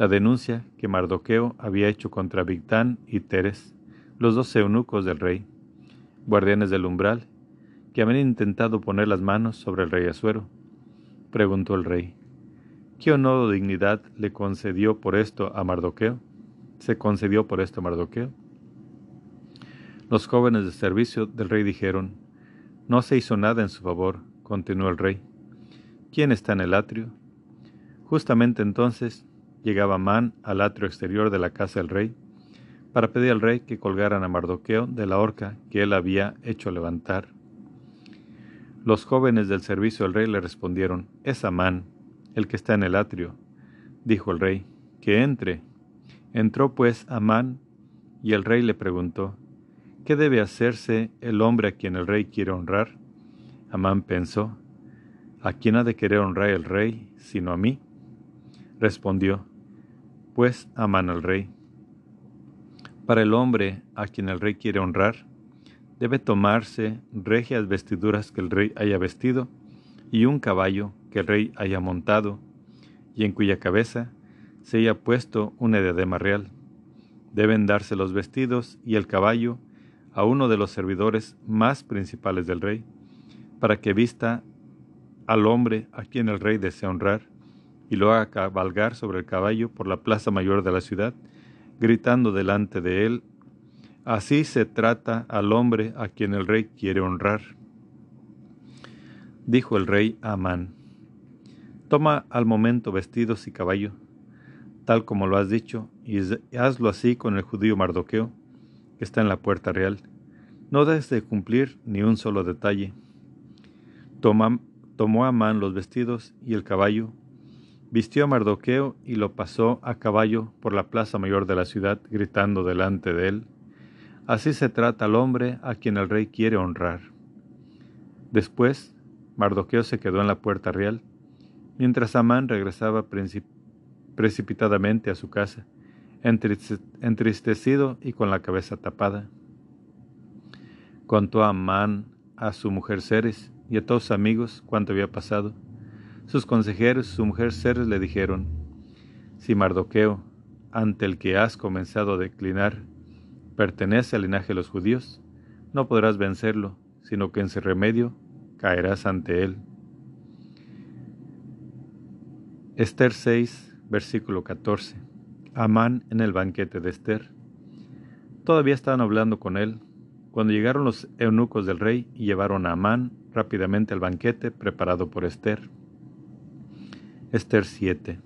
la denuncia que Mardoqueo había hecho contra Victán y Teres, los dos eunucos del rey, guardianes del umbral, que habían intentado poner las manos sobre el rey Asuero. Preguntó el rey, ¿qué honor o dignidad le concedió por esto a Mardoqueo? ¿Se concedió por esto a Mardoqueo? Los jóvenes de servicio del rey dijeron, No se hizo nada en su favor, continuó el rey. ¿Quién está en el atrio? Justamente entonces llegaba Man al atrio exterior de la casa del rey, para pedir al rey que colgaran a Mardoqueo de la horca que él había hecho levantar. Los jóvenes del servicio del rey le respondieron, Es Amán, el que está en el atrio. Dijo el rey, que entre. Entró pues Amán, y el rey le preguntó, ¿Qué debe hacerse el hombre a quien el rey quiere honrar? Amán pensó, ¿a quién ha de querer honrar el rey sino a mí? Respondió, pues Amán al rey. Para el hombre a quien el rey quiere honrar, debe tomarse regias vestiduras que el rey haya vestido y un caballo que el rey haya montado y en cuya cabeza se haya puesto una diadema real. Deben darse los vestidos y el caballo a uno de los servidores más principales del rey, para que vista al hombre a quien el rey desea honrar, y lo haga cabalgar sobre el caballo por la plaza mayor de la ciudad, gritando delante de él, Así se trata al hombre a quien el rey quiere honrar. Dijo el rey a Amán, Toma al momento vestidos y caballo, tal como lo has dicho, y hazlo así con el judío Mardoqueo, que está en la puerta real. No des de cumplir ni un solo detalle. tomó Amán los vestidos y el caballo, vistió a Mardoqueo y lo pasó a caballo por la plaza mayor de la ciudad, gritando delante de él. Así se trata al hombre a quien el rey quiere honrar. Después, Mardoqueo se quedó en la puerta real, mientras Amán regresaba precipitadamente a su casa entristecido y con la cabeza tapada. Contó a Amán a su mujer Ceres y a todos sus amigos cuanto había pasado. Sus consejeros su mujer Ceres le dijeron, si Mardoqueo, ante el que has comenzado a declinar, pertenece al linaje de los judíos, no podrás vencerlo, sino que en su remedio caerás ante él. Esther 6, versículo 14. Amán en el banquete de Esther. Todavía estaban hablando con él cuando llegaron los eunucos del rey y llevaron a Amán rápidamente al banquete preparado por Esther. Esther 7.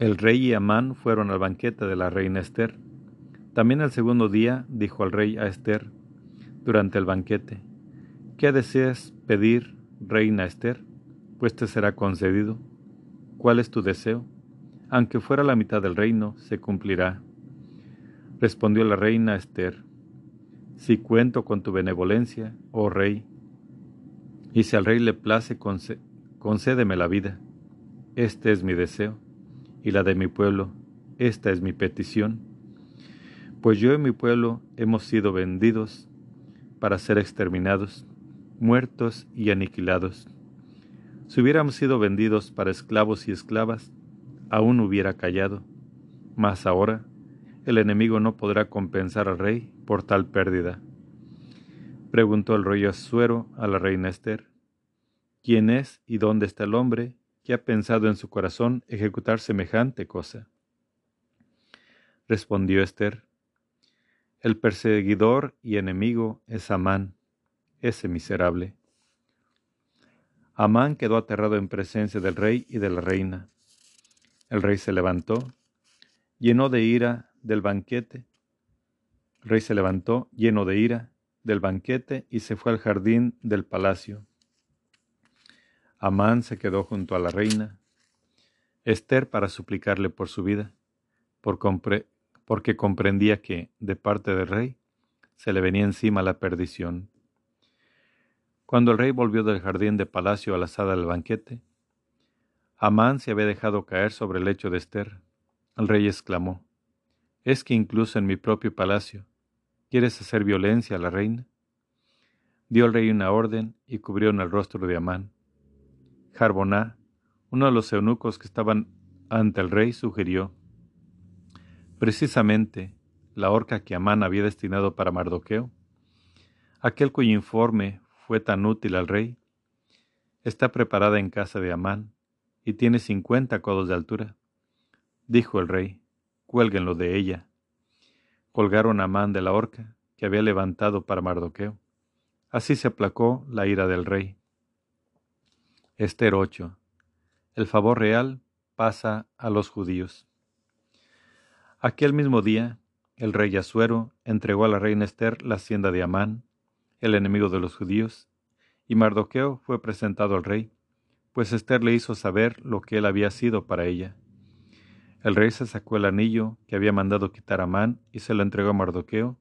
El rey y Amán fueron al banquete de la reina Esther. También el segundo día dijo al rey a Esther durante el banquete, ¿qué deseas pedir, reina Esther? Pues te será concedido. ¿Cuál es tu deseo? aunque fuera la mitad del reino, se cumplirá. Respondió la reina Esther, si cuento con tu benevolencia, oh rey, y si al rey le place, concédeme la vida. Este es mi deseo, y la de mi pueblo, esta es mi petición. Pues yo y mi pueblo hemos sido vendidos para ser exterminados, muertos y aniquilados. Si hubiéramos sido vendidos para esclavos y esclavas, aún hubiera callado. Mas ahora el enemigo no podrá compensar al rey por tal pérdida. Preguntó el rey Asuero a la reina Esther, ¿quién es y dónde está el hombre que ha pensado en su corazón ejecutar semejante cosa? Respondió Esther, el perseguidor y enemigo es Amán, ese miserable. Amán quedó aterrado en presencia del rey y de la reina. El rey se levantó, lleno de ira del banquete. El rey se levantó, lleno de ira, del banquete y se fue al jardín del palacio. Amán se quedó junto a la reina, Esther para suplicarle por su vida, porque comprendía que, de parte del rey, se le venía encima la perdición. Cuando el rey volvió del jardín de palacio a la sala del banquete, Amán se había dejado caer sobre el lecho de Esther. El rey exclamó, ¿Es que incluso en mi propio palacio quieres hacer violencia a la reina? Dio el rey una orden y cubrió en el rostro de Amán. Jarboná, uno de los eunucos que estaban ante el rey, sugirió, precisamente la horca que Amán había destinado para Mardoqueo, aquel cuyo informe fue tan útil al rey, está preparada en casa de Amán y tiene cincuenta codos de altura. Dijo el rey, cuélguenlo de ella. Colgaron a Amán de la horca que había levantado para Mardoqueo. Así se aplacó la ira del rey. Esther 8. El favor real pasa a los judíos. Aquel mismo día, el rey Asuero entregó a la reina Esther la hacienda de Amán, el enemigo de los judíos, y Mardoqueo fue presentado al rey, pues Esther le hizo saber lo que él había sido para ella. El rey se sacó el anillo que había mandado quitar a Amán y se lo entregó a Mardoqueo,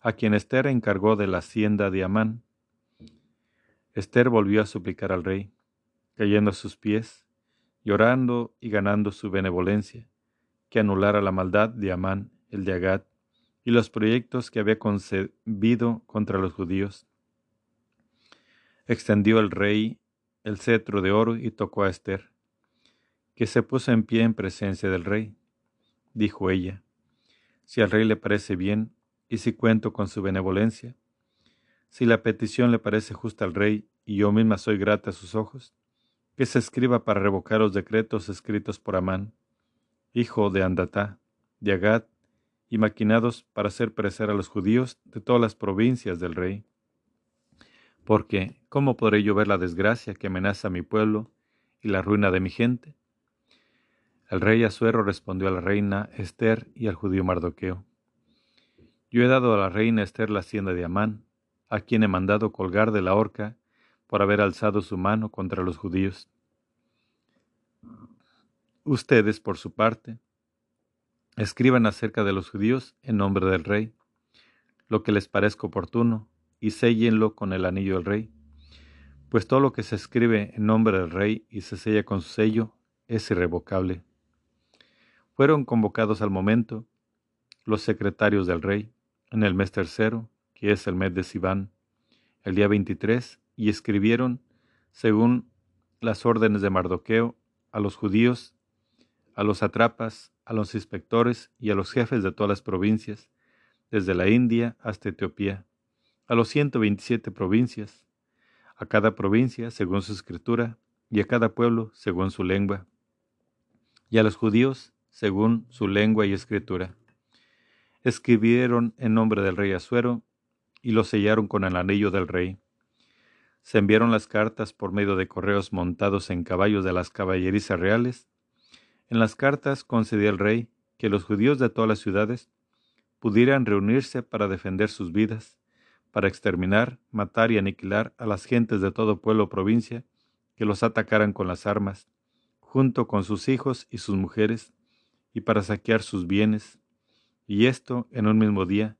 a quien Esther encargó de la hacienda de Amán. Esther volvió a suplicar al rey, cayendo a sus pies, llorando y ganando su benevolencia, que anulara la maldad de Amán, el de Agad, y los proyectos que había concebido contra los judíos. Extendió el rey el cetro de oro y tocó a Esther, que se puso en pie en presencia del rey. Dijo ella, si al rey le parece bien, y si cuento con su benevolencia, si la petición le parece justa al rey y yo misma soy grata a sus ojos, que se escriba para revocar los decretos escritos por Amán, hijo de Andatá, de Agad, y maquinados para hacer perecer a los judíos de todas las provincias del rey. Porque, ¿cómo podré yo ver la desgracia que amenaza a mi pueblo y la ruina de mi gente? El rey Asuero respondió a la reina Esther y al judío Mardoqueo. Yo he dado a la reina Esther la hacienda de Amán, a quien he mandado colgar de la horca por haber alzado su mano contra los judíos. Ustedes, por su parte, escriban acerca de los judíos en nombre del rey, lo que les parezca oportuno, y séllenlo con el anillo del rey, pues todo lo que se escribe en nombre del rey y se sella con su sello es irrevocable. Fueron convocados al momento los secretarios del rey en el mes tercero, que es el mes de Sivan, el día 23, y escribieron, según las órdenes de Mardoqueo, a los judíos, a los atrapas, a los inspectores y a los jefes de todas las provincias, desde la India hasta Etiopía, a los 127 provincias, a cada provincia según su escritura, y a cada pueblo según su lengua, y a los judíos según su lengua y escritura. Escribieron en nombre del rey Asuero y lo sellaron con el anillo del rey. Se enviaron las cartas por medio de correos montados en caballos de las caballerizas reales. En las cartas concedía el rey que los judíos de todas las ciudades pudieran reunirse para defender sus vidas, para exterminar, matar y aniquilar a las gentes de todo pueblo o provincia que los atacaran con las armas, junto con sus hijos y sus mujeres, y para saquear sus bienes, y esto en un mismo día,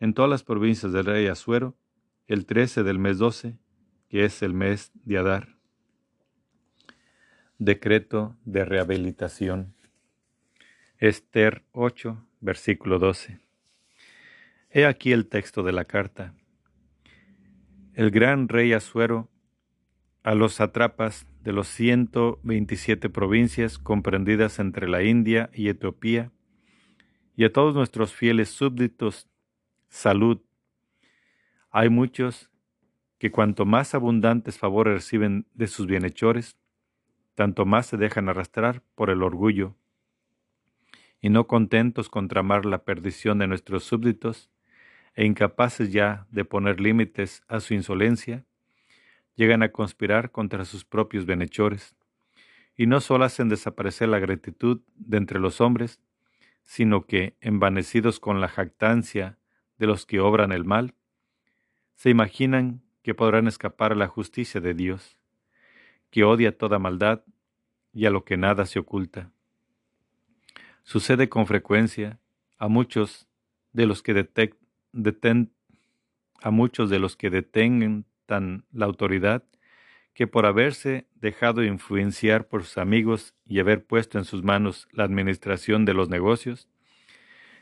en todas las provincias del rey Asuero, el trece del mes doce, que es el mes de Adar. Decreto de rehabilitación. Esther 8, versículo 12. He aquí el texto de la carta. El gran rey Asuero a los satrapas de los 127 provincias comprendidas entre la India y Etiopía, y a todos nuestros fieles súbditos, salud. Hay muchos que cuanto más abundantes favores reciben de sus bienhechores, tanto más se dejan arrastrar por el orgullo, y no contentos con tramar la perdición de nuestros súbditos, e incapaces ya de poner límites a su insolencia, llegan a conspirar contra sus propios bienhechores, y no solo hacen desaparecer la gratitud de entre los hombres, sino que, envanecidos con la jactancia de los que obran el mal, se imaginan que podrán escapar a la justicia de Dios, que odia toda maldad y a lo que nada se oculta. Sucede con frecuencia a muchos de los que deten, a muchos de los que detengan la autoridad que por haberse dejado influenciar por sus amigos y haber puesto en sus manos la administración de los negocios,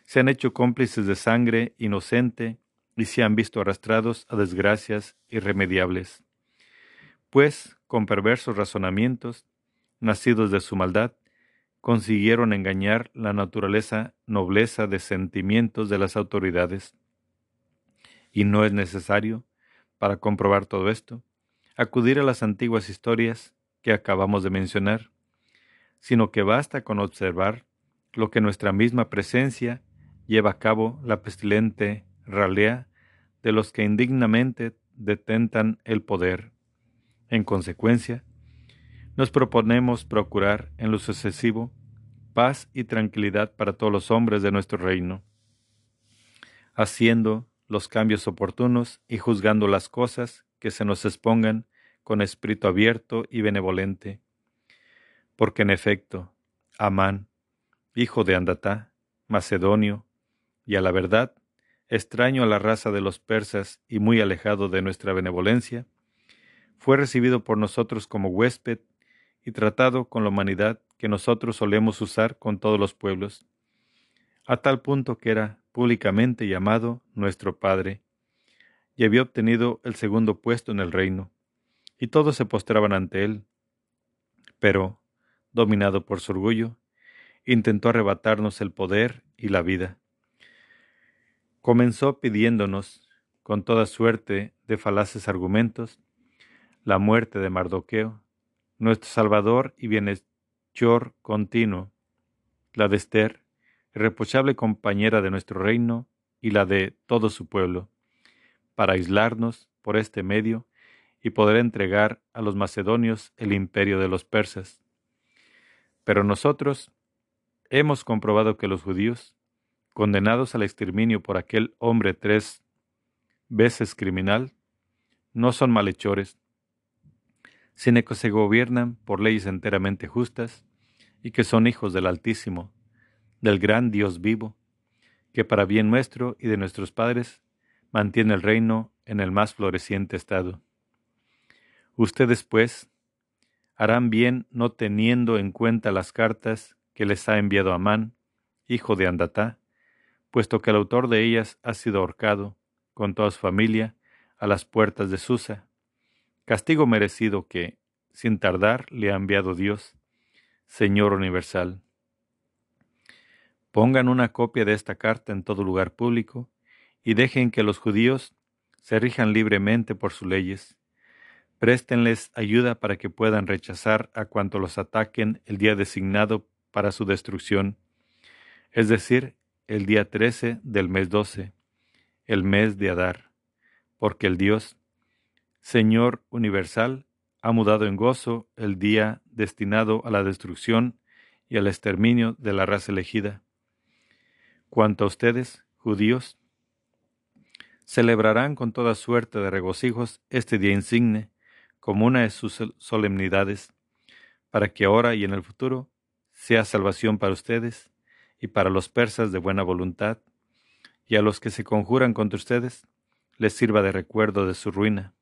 se han hecho cómplices de sangre inocente y se han visto arrastrados a desgracias irremediables. Pues, con perversos razonamientos, nacidos de su maldad, consiguieron engañar la naturaleza nobleza de sentimientos de las autoridades. Y no es necesario, para comprobar todo esto, acudir a las antiguas historias que acabamos de mencionar, sino que basta con observar lo que nuestra misma presencia lleva a cabo la pestilente ralea de los que indignamente detentan el poder. En consecuencia, nos proponemos procurar en lo sucesivo paz y tranquilidad para todos los hombres de nuestro reino, haciendo los cambios oportunos y juzgando las cosas que se nos expongan con espíritu abierto y benevolente. Porque en efecto, Amán, hijo de Andatá, macedonio, y a la verdad, extraño a la raza de los persas y muy alejado de nuestra benevolencia, fue recibido por nosotros como huésped y tratado con la humanidad que nosotros solemos usar con todos los pueblos, a tal punto que era públicamente llamado nuestro Padre, y había obtenido el segundo puesto en el reino, y todos se postraban ante él. Pero, dominado por su orgullo, intentó arrebatarnos el poder y la vida. Comenzó pidiéndonos, con toda suerte de falaces argumentos, la muerte de Mardoqueo, nuestro Salvador y bienhechor continuo, la de Esther, irreprochable compañera de nuestro reino y la de todo su pueblo, para aislarnos por este medio y poder entregar a los macedonios el imperio de los persas. Pero nosotros hemos comprobado que los judíos, condenados al exterminio por aquel hombre tres veces criminal, no son malhechores, sino que se gobiernan por leyes enteramente justas y que son hijos del Altísimo, del gran Dios vivo, que para bien nuestro y de nuestros padres mantiene el reino en el más floreciente estado. Ustedes, pues, harán bien no teniendo en cuenta las cartas que les ha enviado Amán, hijo de Andatá, puesto que el autor de ellas ha sido ahorcado, con toda su familia, a las puertas de Susa, castigo merecido que, sin tardar, le ha enviado Dios, Señor universal. Pongan una copia de esta carta en todo lugar público y dejen que los judíos se rijan libremente por sus leyes. Préstenles ayuda para que puedan rechazar a cuanto los ataquen el día designado para su destrucción, es decir, el día 13 del mes 12, el mes de Adar, porque el Dios, Señor universal, ha mudado en gozo el día destinado a la destrucción y al exterminio de la raza elegida. Cuanto a ustedes, judíos, celebrarán con toda suerte de regocijos este día insigne, como una de sus solemnidades, para que ahora y en el futuro sea salvación para ustedes y para los persas de buena voluntad, y a los que se conjuran contra ustedes les sirva de recuerdo de su ruina.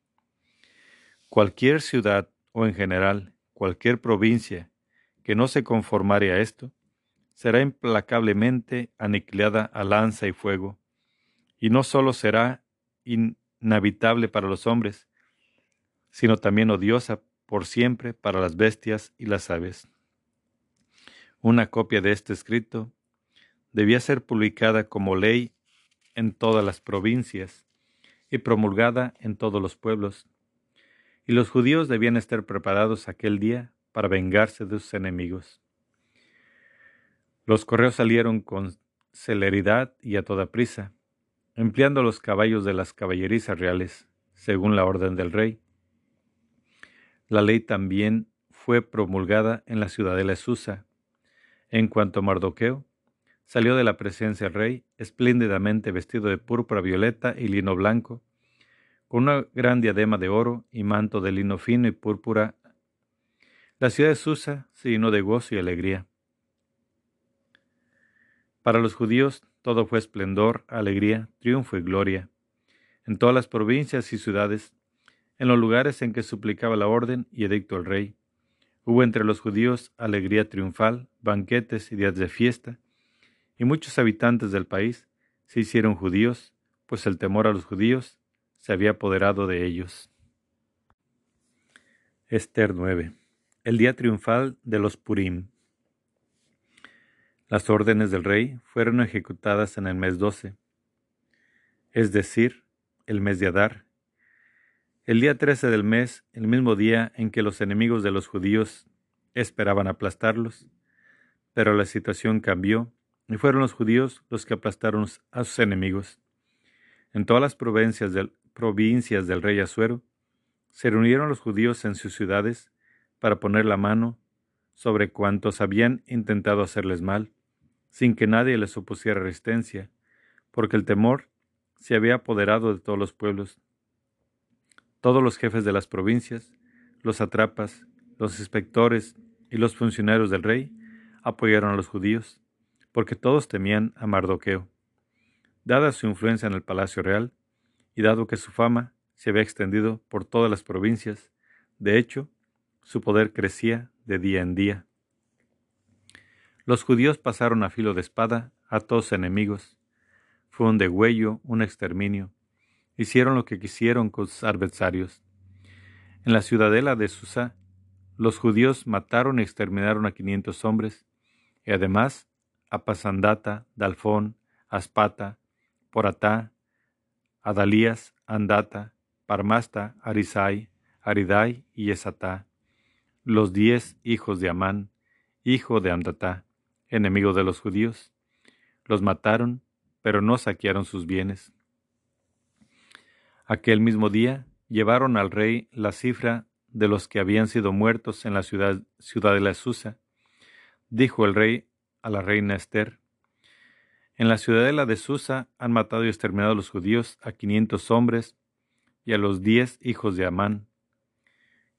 Cualquier ciudad o en general cualquier provincia que no se conformare a esto, será implacablemente aniquilada a lanza y fuego, y no sólo será inhabitable para los hombres, sino también odiosa por siempre para las bestias y las aves. Una copia de este escrito debía ser publicada como ley en todas las provincias y promulgada en todos los pueblos, y los judíos debían estar preparados aquel día para vengarse de sus enemigos. Los correos salieron con celeridad y a toda prisa, empleando los caballos de las caballerizas reales, según la orden del rey. La ley también fue promulgada en la ciudadela de Susa. En cuanto a Mardoqueo, salió de la presencia del rey, espléndidamente vestido de púrpura violeta y lino blanco, con una gran diadema de oro y manto de lino fino y púrpura. La ciudad de Susa se llenó de gozo y alegría. Para los judíos todo fue esplendor, alegría, triunfo y gloria. En todas las provincias y ciudades, en los lugares en que suplicaba la orden y edicto el rey, hubo entre los judíos alegría triunfal, banquetes y días de fiesta, y muchos habitantes del país se hicieron judíos, pues el temor a los judíos se había apoderado de ellos. Esther 9. El día triunfal de los Purim. Las órdenes del rey fueron ejecutadas en el mes 12, es decir, el mes de Adar. El día 13 del mes, el mismo día en que los enemigos de los judíos esperaban aplastarlos, pero la situación cambió y fueron los judíos los que aplastaron a sus enemigos. En todas las provincias del, rey Asuero, se reunieron los judíos en sus ciudades para poner la mano sobre cuantos habían intentado hacerles mal, sin que nadie les opusiera resistencia, porque el temor se había apoderado de todos los pueblos. Todos los jefes de las provincias, los atrapas, los inspectores y los funcionarios del rey apoyaron a los judíos, porque todos temían a Mardoqueo. Dada su influencia en el palacio real, y dado que su fama se había extendido por todas las provincias, de hecho, su poder crecía de día en día. Los judíos pasaron a filo de espada a todos enemigos. Fue un degüello, un exterminio. Hicieron lo que quisieron con sus adversarios. En la ciudadela de Susa, los judíos mataron y exterminaron a quinientos hombres, y además a Pasandata, Dalfón, Aspata, Poratá, Adalías, Andata, Parmasta, Arisai, Aridai y Esatá, los diez hijos de Amán, hijo de Andatá, enemigo de los judíos. Los mataron, pero no saquearon sus bienes. Aquel mismo día llevaron al rey la cifra de los que habían sido muertos en la ciudad, ciudad de la Susa. Dijo el rey a la reina Esther, En la ciudadela de Susa han matado y exterminado a los judíos a quinientos hombres y a los diez hijos de Amán.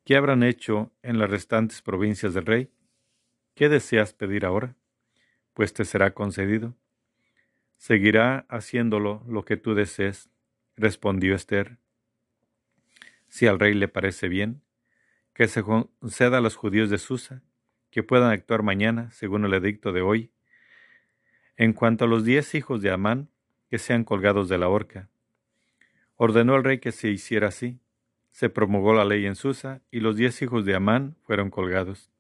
¿Qué habrán hecho en las restantes provincias del rey? ¿Qué deseas pedir ahora? Pues te será concedido. Seguirá haciéndolo lo que tú desees, respondió Esther. Si al rey le parece bien, que se conceda a los judíos de Susa que puedan actuar mañana según el edicto de hoy. En cuanto a los diez hijos de Amán, que sean colgados de la horca. Ordenó el rey que se hiciera así. Se promulgó la ley en Susa, y los diez hijos de Amán fueron colgados.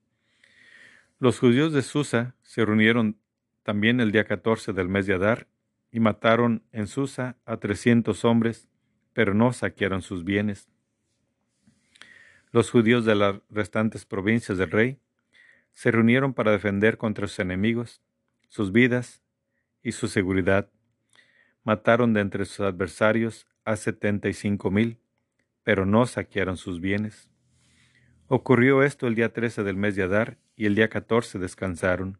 Los judíos de Susa se reunieron también el día catorce del mes de Adar, y mataron en Susa a trescientos hombres, pero no saquearon sus bienes. Los judíos de las restantes provincias del rey se reunieron para defender contra sus enemigos, sus vidas y su seguridad. Mataron de entre sus adversarios a setenta y cinco mil, pero no saquearon sus bienes. Ocurrió esto el día trece del mes de Adar y el día catorce descansaron,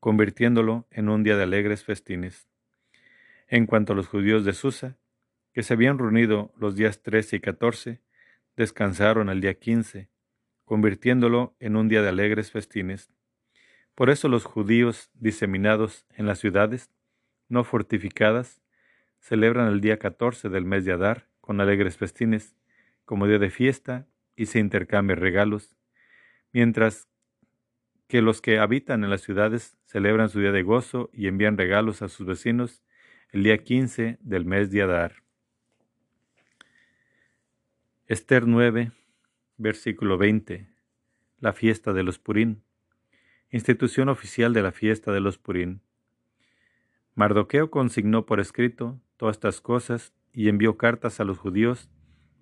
convirtiéndolo en un día de alegres festines. En cuanto a los judíos de Susa, que se habían reunido los días trece y catorce, descansaron el día quince, convirtiéndolo en un día de alegres festines. Por eso los judíos diseminados en las ciudades, no fortificadas, celebran el día catorce del mes de Adar con alegres festines, como día de fiesta, y se intercambian regalos, mientras que los que habitan en las ciudades celebran su día de gozo y envían regalos a sus vecinos el día quince del mes de Adar. Esther 9, Versículo 20. La fiesta de los Purín. Institución oficial de la fiesta de los Purín. Mardoqueo consignó por escrito todas estas cosas y envió cartas a los judíos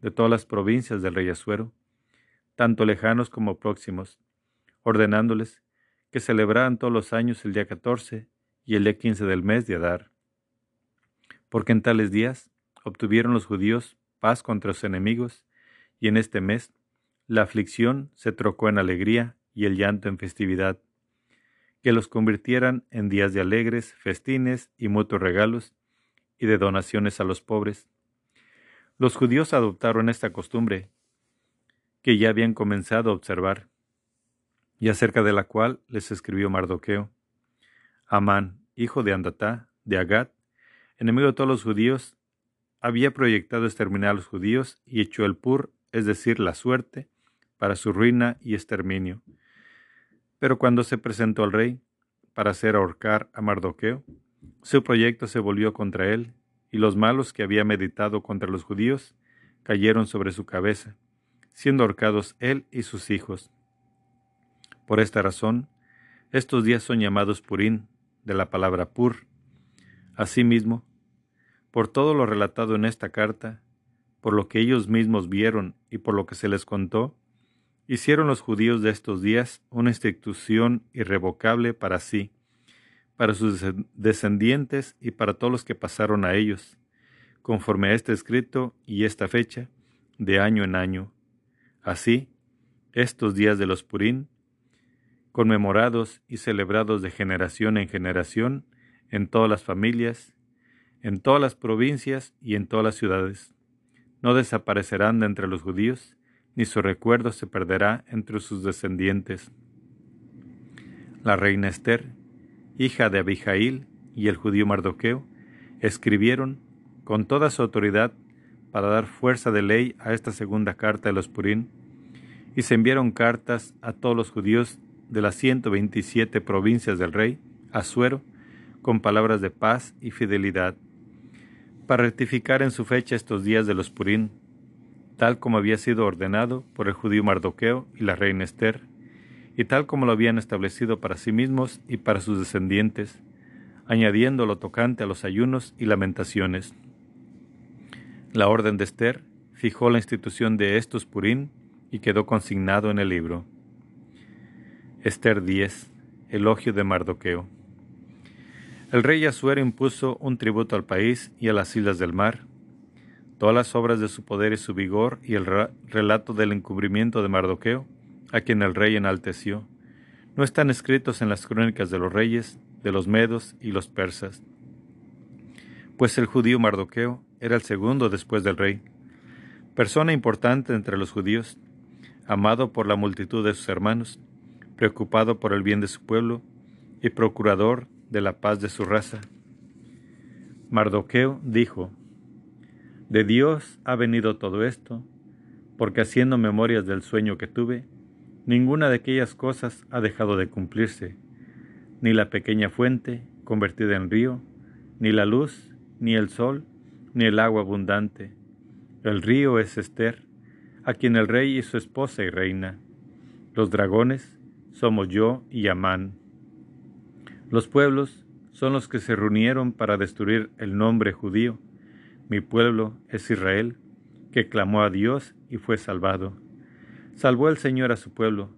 de todas las provincias del rey Asuero, tanto lejanos como próximos, ordenándoles que celebraran todos los años el día 14 y el día 15 del mes de Adar, porque en tales días obtuvieron los judíos paz contra sus enemigos, y en este mes la aflicción se trocó en alegría y el llanto en festividad, que los convirtieran en días de alegres, festines y mutuos regalos y de donaciones a los pobres. Los judíos adoptaron esta costumbre, que ya habían comenzado a observar, y acerca de la cual les escribió Mardoqueo. Amán, hijo de Andatá, de Agat, enemigo de todos los judíos, había proyectado exterminar a los judíos y echó el pur, es decir, la suerte, para su ruina y exterminio. Pero cuando se presentó al rey para hacer ahorcar a Mardoqueo, su proyecto se volvió contra él, y los malos que había meditado contra los judíos cayeron sobre su cabeza, siendo ahorcados él y sus hijos. Por esta razón, estos días son llamados Purín, de la palabra pur. Asimismo, por todo lo relatado en esta carta, por lo que ellos mismos vieron y por lo que se les contó, hicieron los judíos de estos días una institución irrevocable para sí, para sus descendientes y para todos los que pasaron a ellos, conforme a este escrito y esta fecha, de año en año. Así, estos días de los Purín, conmemorados y celebrados de generación en generación en todas las familias, en todas las provincias y en todas las ciudades. No desaparecerán de entre los judíos, ni su recuerdo se perderá entre sus descendientes. La reina Esther, hija de Abijail, y el judío Mardoqueo, escribieron con toda su autoridad para dar fuerza de ley a esta segunda carta de los Purín, y se enviaron cartas a todos los judíos de las 127 provincias del rey, Asuero, con palabras de paz y fidelidad, para rectificar en su fecha estos días de los Purín, tal como había sido ordenado por el judío Mardoqueo y la reina Esther, y tal como lo habían establecido para sí mismos y para sus descendientes, añadiendo lo tocante a los ayunos y lamentaciones. La orden de Esther fijó la institución de estos Purín y quedó consignado en el libro. Esther 10. Elogio de Mardoqueo. El rey Asuero impuso un tributo al país y a las islas del mar, Todas las obras de su poder y su vigor y el relato del encubrimiento de Mardoqueo, a quien el rey enalteció, no están escritos en las crónicas de los reyes, de los medos y los persas. Pues el judío Mardoqueo era el segundo después del rey, persona importante entre los judíos, amado por la multitud de sus hermanos, preocupado por el bien de su pueblo y procurador de la paz de su raza. Mardoqueo dijo, de Dios ha venido todo esto, porque haciendo memorias del sueño que tuve, ninguna de aquellas cosas ha dejado de cumplirse, ni la pequeña fuente convertida en río, ni la luz, ni el sol, ni el agua abundante. El río es Esther, a quien el rey y su esposa y reina. Los dragones somos yo y Amán. Los pueblos son los que se reunieron para destruir el nombre judío mi pueblo es Israel, que clamó a Dios y fue salvado. Salvó el Señor a su pueblo.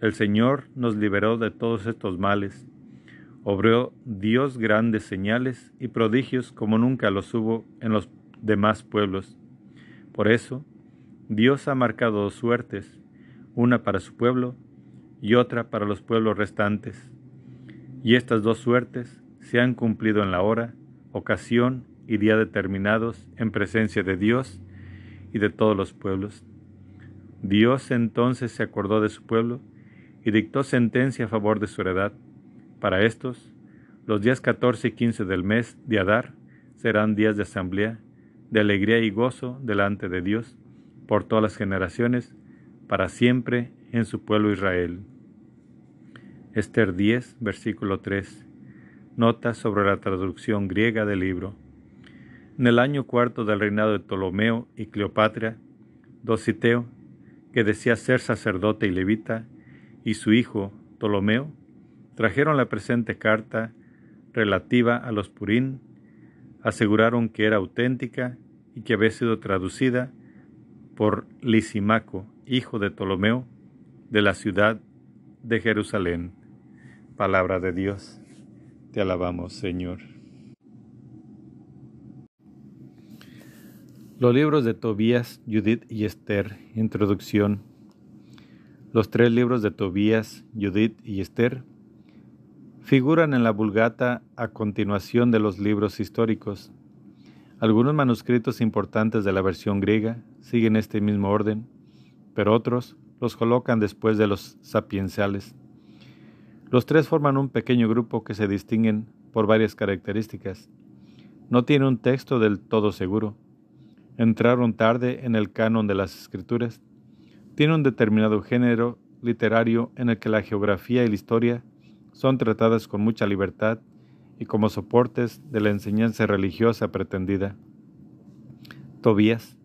El Señor nos liberó de todos estos males. Obró Dios grandes señales y prodigios como nunca los hubo en los demás pueblos. Por eso, Dios ha marcado dos suertes, una para su pueblo y otra para los pueblos restantes. Y estas dos suertes se han cumplido en la hora, ocasión y día determinados en presencia de Dios y de todos los pueblos. Dios entonces se acordó de su pueblo y dictó sentencia a favor de su heredad. Para estos, los días 14 y 15 del mes de Adar serán días de asamblea, de alegría y gozo delante de Dios por todas las generaciones, para siempre en su pueblo Israel. Esther 10, versículo 3. Nota sobre la traducción griega del libro. En el año cuarto del reinado de Ptolomeo y Cleopatra, Dositeo, que decía ser sacerdote y levita, y su hijo Ptolomeo, trajeron la presente carta relativa a los Purín, aseguraron que era auténtica y que había sido traducida por Lisimaco, hijo de Ptolomeo, de la ciudad de Jerusalén. Palabra de Dios. Te alabamos, Señor. Los libros de Tobías, Judith y Esther. Introducción. Los tres libros de Tobías, Judith y Esther figuran en la Vulgata a continuación de los libros históricos. Algunos manuscritos importantes de la versión griega siguen este mismo orden, pero otros los colocan después de los sapienciales. Los tres forman un pequeño grupo que se distinguen por varias características. No tiene un texto del todo seguro. Entraron tarde en el canon de las escrituras. Tiene un determinado género literario en el que la geografía y la historia son tratadas con mucha libertad y como soportes de la enseñanza religiosa pretendida. Tobías.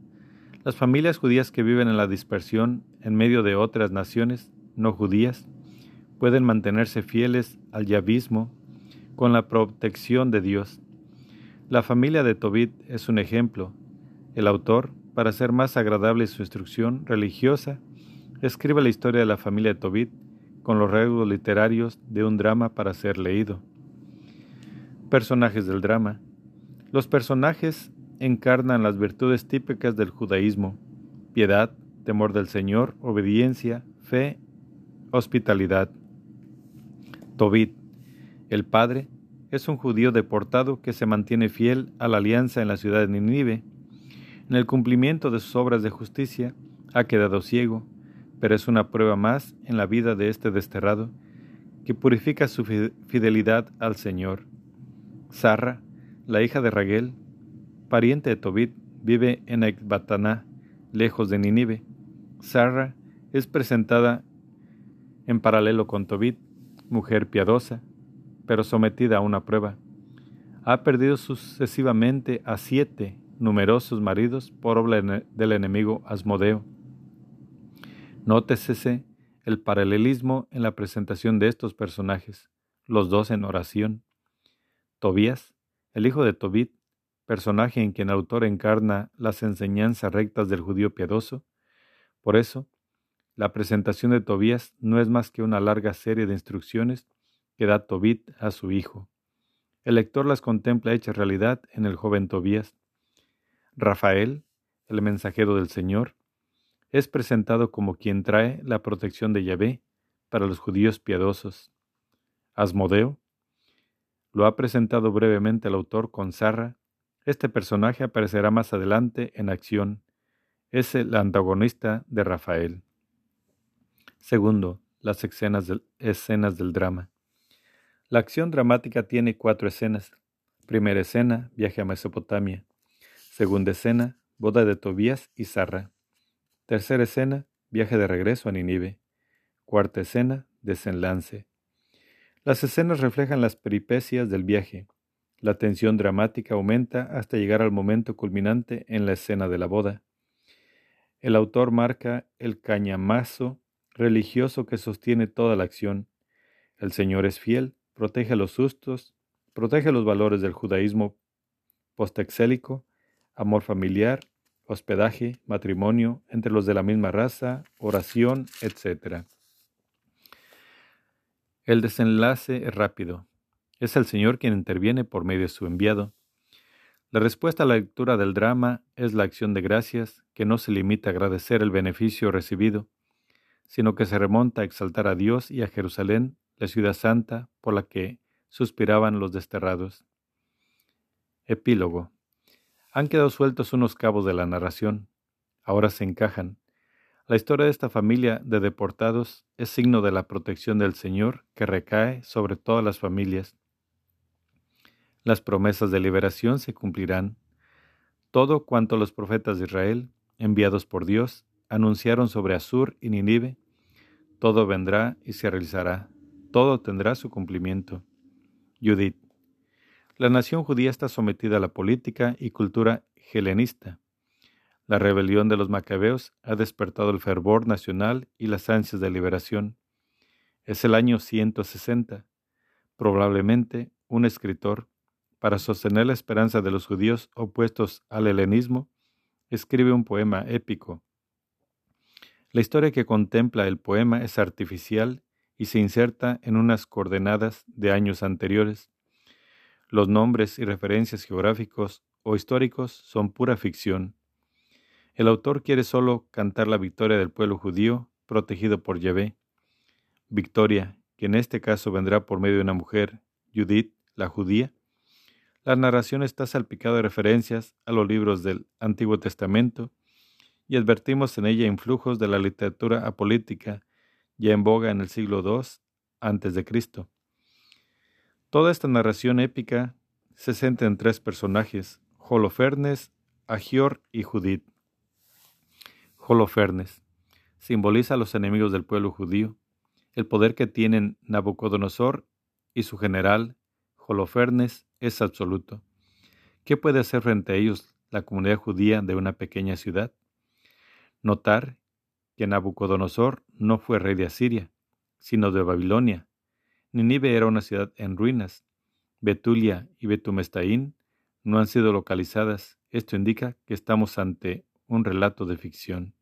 Las familias judías que viven en la dispersión en medio de otras naciones no judías pueden mantenerse fieles al yavismo con la protección de Dios. La familia de Tobit es un ejemplo. El autor, para hacer más agradable su instrucción religiosa, escribe la historia de la familia de Tobit con los rasgos literarios de un drama para ser leído. Personajes del drama. Los personajes encarnan las virtudes típicas del judaísmo, piedad, temor del Señor, obediencia, fe, hospitalidad. Tobit, el padre, es un judío deportado que se mantiene fiel a la alianza en la ciudad de Ninive. En el cumplimiento de sus obras de justicia ha quedado ciego, pero es una prueba más en la vida de este desterrado que purifica su fidelidad al Señor. Sarra, la hija de Raguel, pariente de Tobit, vive en Ecbataná, lejos de Ninive. Sarra es presentada en paralelo con Tobit, mujer piadosa, pero sometida a una prueba. Ha perdido sucesivamente a siete numerosos maridos por obra del enemigo Asmodeo. Nótese el paralelismo en la presentación de estos personajes, los dos en oración. Tobías, el hijo de Tobit, personaje en quien el autor encarna las enseñanzas rectas del judío piadoso. Por eso, la presentación de Tobías no es más que una larga serie de instrucciones que da Tobit a su hijo. El lector las contempla hechas realidad en el joven Tobías. Rafael, el mensajero del Señor, es presentado como quien trae la protección de Yahvé para los judíos piadosos. Asmodeo, lo ha presentado brevemente el autor con Sarra. Este personaje aparecerá más adelante en acción. Es el antagonista de Rafael. Segundo, las escenas del, escenas del drama. La acción dramática tiene cuatro escenas. Primera escena, viaje a Mesopotamia. Segunda escena, boda de Tobías y Sarra. Tercera escena, viaje de regreso a Ninive. Cuarta escena, desenlace. Las escenas reflejan las peripecias del viaje. La tensión dramática aumenta hasta llegar al momento culminante en la escena de la boda. El autor marca el cañamazo religioso que sostiene toda la acción. El Señor es fiel, protege los sustos, protege los valores del judaísmo postexélico, amor familiar, hospedaje, matrimonio entre los de la misma raza, oración, etc. El desenlace es rápido. Es el Señor quien interviene por medio de su enviado. La respuesta a la lectura del drama es la acción de gracias que no se limita a agradecer el beneficio recibido, sino que se remonta a exaltar a Dios y a Jerusalén, la ciudad santa por la que suspiraban los desterrados. Epílogo. Han quedado sueltos unos cabos de la narración. Ahora se encajan. La historia de esta familia de deportados es signo de la protección del Señor que recae sobre todas las familias. Las promesas de liberación se cumplirán. Todo cuanto los profetas de Israel, enviados por Dios, anunciaron sobre Asur y Ninive, todo vendrá y se realizará, todo tendrá su cumplimiento. Judith. La nación judía está sometida a la política y cultura helenista la rebelión de los macabeos ha despertado el fervor nacional y las ansias de liberación. Es el año 160. Probablemente un escritor, para sostener la esperanza de los judíos opuestos al helenismo, escribe un poema épico. La historia que contempla el poema es artificial y se inserta en unas coordenadas de años anteriores. Los nombres y referencias geográficos o históricos son pura ficción. El autor quiere solo cantar la victoria del pueblo judío protegido por Yahvé. Victoria, que en este caso vendrá por medio de una mujer, Judith, la judía. La narración está salpicada de referencias a los libros del Antiguo Testamento y advertimos en ella influjos de la literatura apolítica ya en boga en el siglo II a.C. Toda esta narración épica se centra en tres personajes, Holofernes, Agior y Judith. Holofernes simboliza a los enemigos del pueblo judío, el poder que tienen Nabucodonosor y su general, Holofernes, es absoluto. ¿Qué puede hacer frente a ellos la comunidad judía de una pequeña ciudad? Notar que Nabucodonosor no fue rey de Asiria, sino de Babilonia. Ninive era una ciudad en ruinas. Betulia y Betumestaín no han sido localizadas. Esto indica que estamos ante un relato de ficción.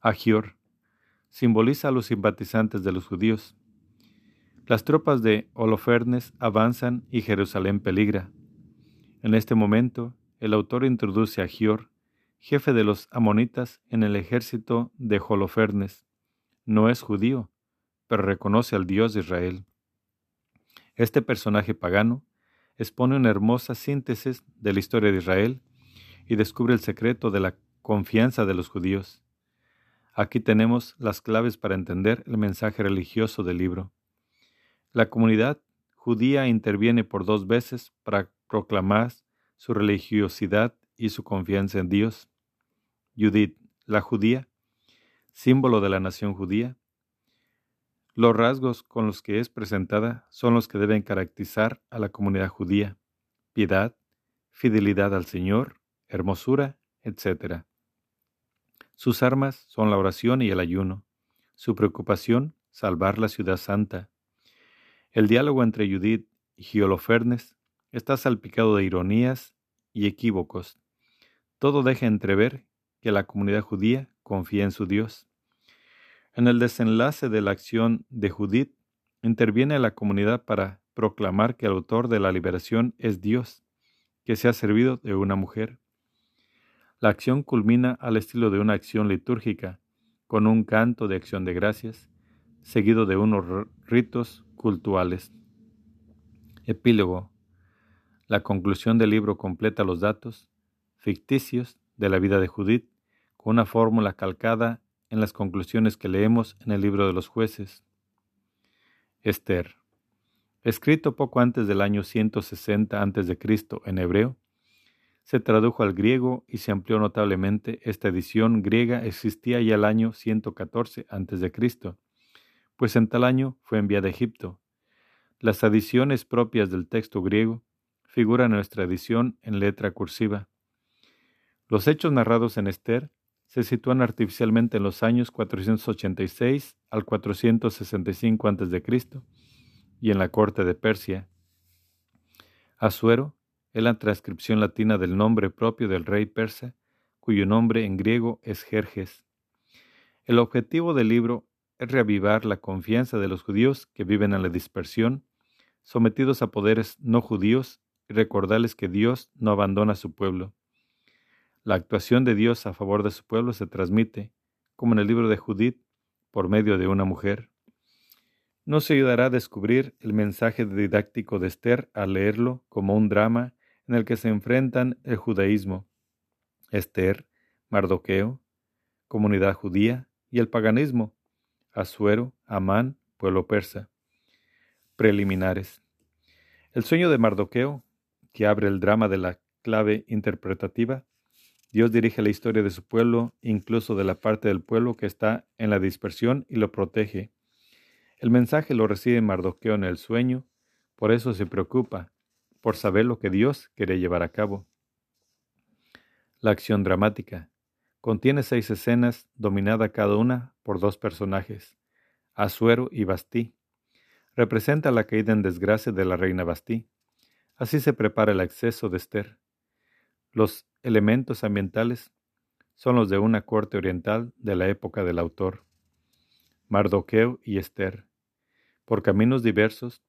Agior simboliza a los simpatizantes de los judíos. Las tropas de Holofernes avanzan y Jerusalén peligra. En este momento, el autor introduce a Gior, jefe de los amonitas, en el ejército de Holofernes. No es judío, pero reconoce al Dios de Israel. Este personaje pagano expone una hermosa síntesis de la historia de Israel y descubre el secreto de la confianza de los judíos. Aquí tenemos las claves para entender el mensaje religioso del libro. La comunidad judía interviene por dos veces para proclamar su religiosidad y su confianza en Dios. Judith, la judía, símbolo de la nación judía. Los rasgos con los que es presentada son los que deben caracterizar a la comunidad judía. Piedad, fidelidad al Señor, hermosura, etc. Sus armas son la oración y el ayuno. Su preocupación, salvar la ciudad santa. El diálogo entre Judith y Holofernes está salpicado de ironías y equívocos. Todo deja entrever que la comunidad judía confía en su Dios. En el desenlace de la acción de Judith, interviene la comunidad para proclamar que el autor de la liberación es Dios, que se ha servido de una mujer. La acción culmina al estilo de una acción litúrgica, con un canto de acción de gracias, seguido de unos ritos cultuales. Epílogo. La conclusión del libro completa los datos ficticios de la vida de Judith con una fórmula calcada en las conclusiones que leemos en el libro de los jueces. Esther. Escrito poco antes del año 160 a.C. en hebreo, se tradujo al griego y se amplió notablemente. Esta edición griega existía ya el año 114 a.C pues en tal año fue enviada a Egipto. Las adiciones propias del texto griego figuran en nuestra edición en letra cursiva. Los hechos narrados en Esther se sitúan artificialmente en los años 486 al 465 a.C. y en la corte de Persia. Asuero es la transcripción latina del nombre propio del rey persa, cuyo nombre en griego es Jerjes. El objetivo del libro es reavivar la confianza de los judíos que viven en la dispersión, sometidos a poderes no judíos, y recordarles que Dios no abandona a su pueblo. La actuación de Dios a favor de su pueblo se transmite, como en el libro de Judith, por medio de una mujer. No se ayudará a descubrir el mensaje didáctico de Esther al leerlo como un drama en el que se enfrentan el judaísmo, Esther, Mardoqueo, comunidad judía y el paganismo, Asuero, Amán, pueblo persa. Preliminares. El sueño de Mardoqueo, que abre el drama de la clave interpretativa, Dios dirige la historia de su pueblo, incluso de la parte del pueblo que está en la dispersión y lo protege. El mensaje lo recibe Mardoqueo en el sueño, por eso se preocupa, por saber lo que Dios quiere llevar a cabo. La acción dramática. Contiene seis escenas, dominada cada una por dos personajes, Asuero y Bastí. Representa la caída en desgracia de la reina Bastí. Así se prepara el acceso de Esther. Los elementos ambientales son los de una corte oriental de la época del autor. Mardoqueo y Esther. Por caminos diversos,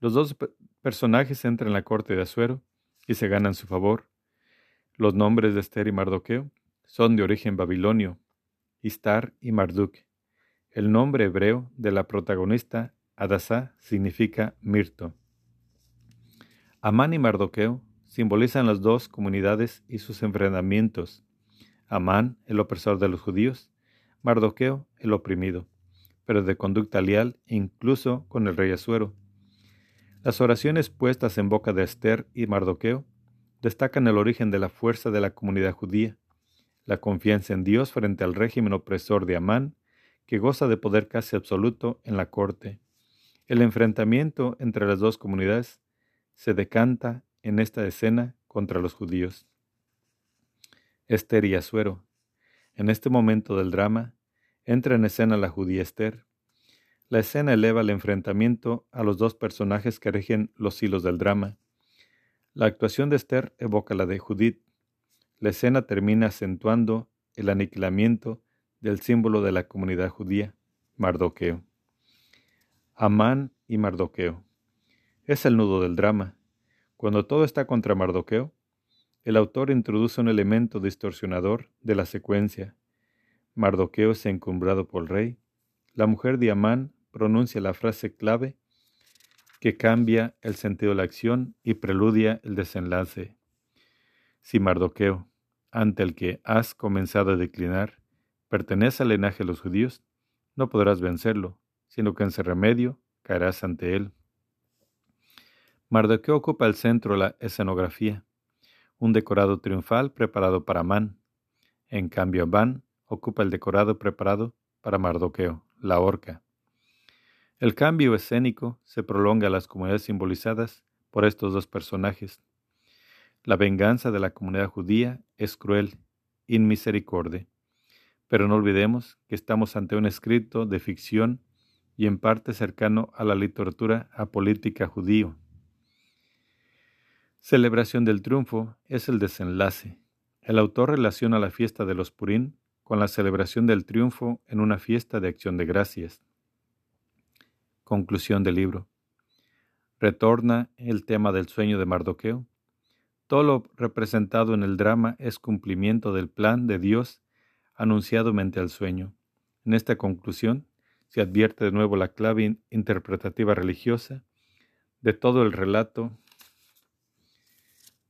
los dos personajes entran en la corte de Asuero y se ganan su favor. Los nombres de Esther y Mardoqueo son de origen babilonio, Istar y Marduk. El nombre hebreo de la protagonista, Adasá, significa mirto. Amán y Mardoqueo simbolizan las dos comunidades y sus enfrentamientos. Amán, el opresor de los judíos, Mardoqueo, el oprimido, pero de conducta leal incluso con el rey Asuero. Las oraciones puestas en boca de Esther y Mardoqueo destacan el origen de la fuerza de la comunidad judía, la confianza en Dios frente al régimen opresor de Amán, que goza de poder casi absoluto en la corte. El enfrentamiento entre las dos comunidades se decanta en esta escena contra los judíos. Esther y Asuero. En este momento del drama, entra en escena la judía Esther. La escena eleva el enfrentamiento a los dos personajes que rigen los hilos del drama. La actuación de Esther evoca la de Judith. La escena termina acentuando el aniquilamiento del símbolo de la comunidad judía, Mardoqueo. Amán y Mardoqueo. Es el nudo del drama. Cuando todo está contra Mardoqueo, el autor introduce un elemento distorsionador de la secuencia. Mardoqueo es encumbrado por el rey. La mujer de Amán pronuncia la frase clave que cambia el sentido de la acción y preludia el desenlace. Si Mardoqueo, ante el que has comenzado a declinar, pertenece al linaje de los judíos, no podrás vencerlo, sino que en ese remedio caerás ante él. Mardoqueo ocupa el centro la escenografía, un decorado triunfal preparado para Amán. En cambio, Amán ocupa el decorado preparado para Mardoqueo, la horca. El cambio escénico se prolonga a las comunidades simbolizadas por estos dos personajes. La venganza de la comunidad judía es cruel, inmisericordia. Pero no olvidemos que estamos ante un escrito de ficción y en parte cercano a la literatura apolítica judío. Celebración del triunfo es el desenlace. El autor relaciona la fiesta de los Purín con la celebración del triunfo en una fiesta de acción de gracias. Conclusión del libro. Retorna el tema del sueño de Mardoqueo. Todo lo representado en el drama es cumplimiento del plan de Dios anunciado mente al sueño. En esta conclusión se advierte de nuevo la clave interpretativa religiosa de todo el relato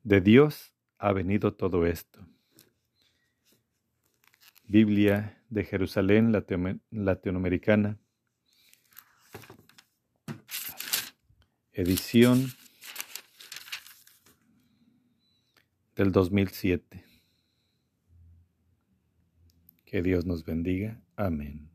de Dios ha venido todo esto. Biblia de Jerusalén latinoamericana, edición del 2007. Que Dios nos bendiga. Amén.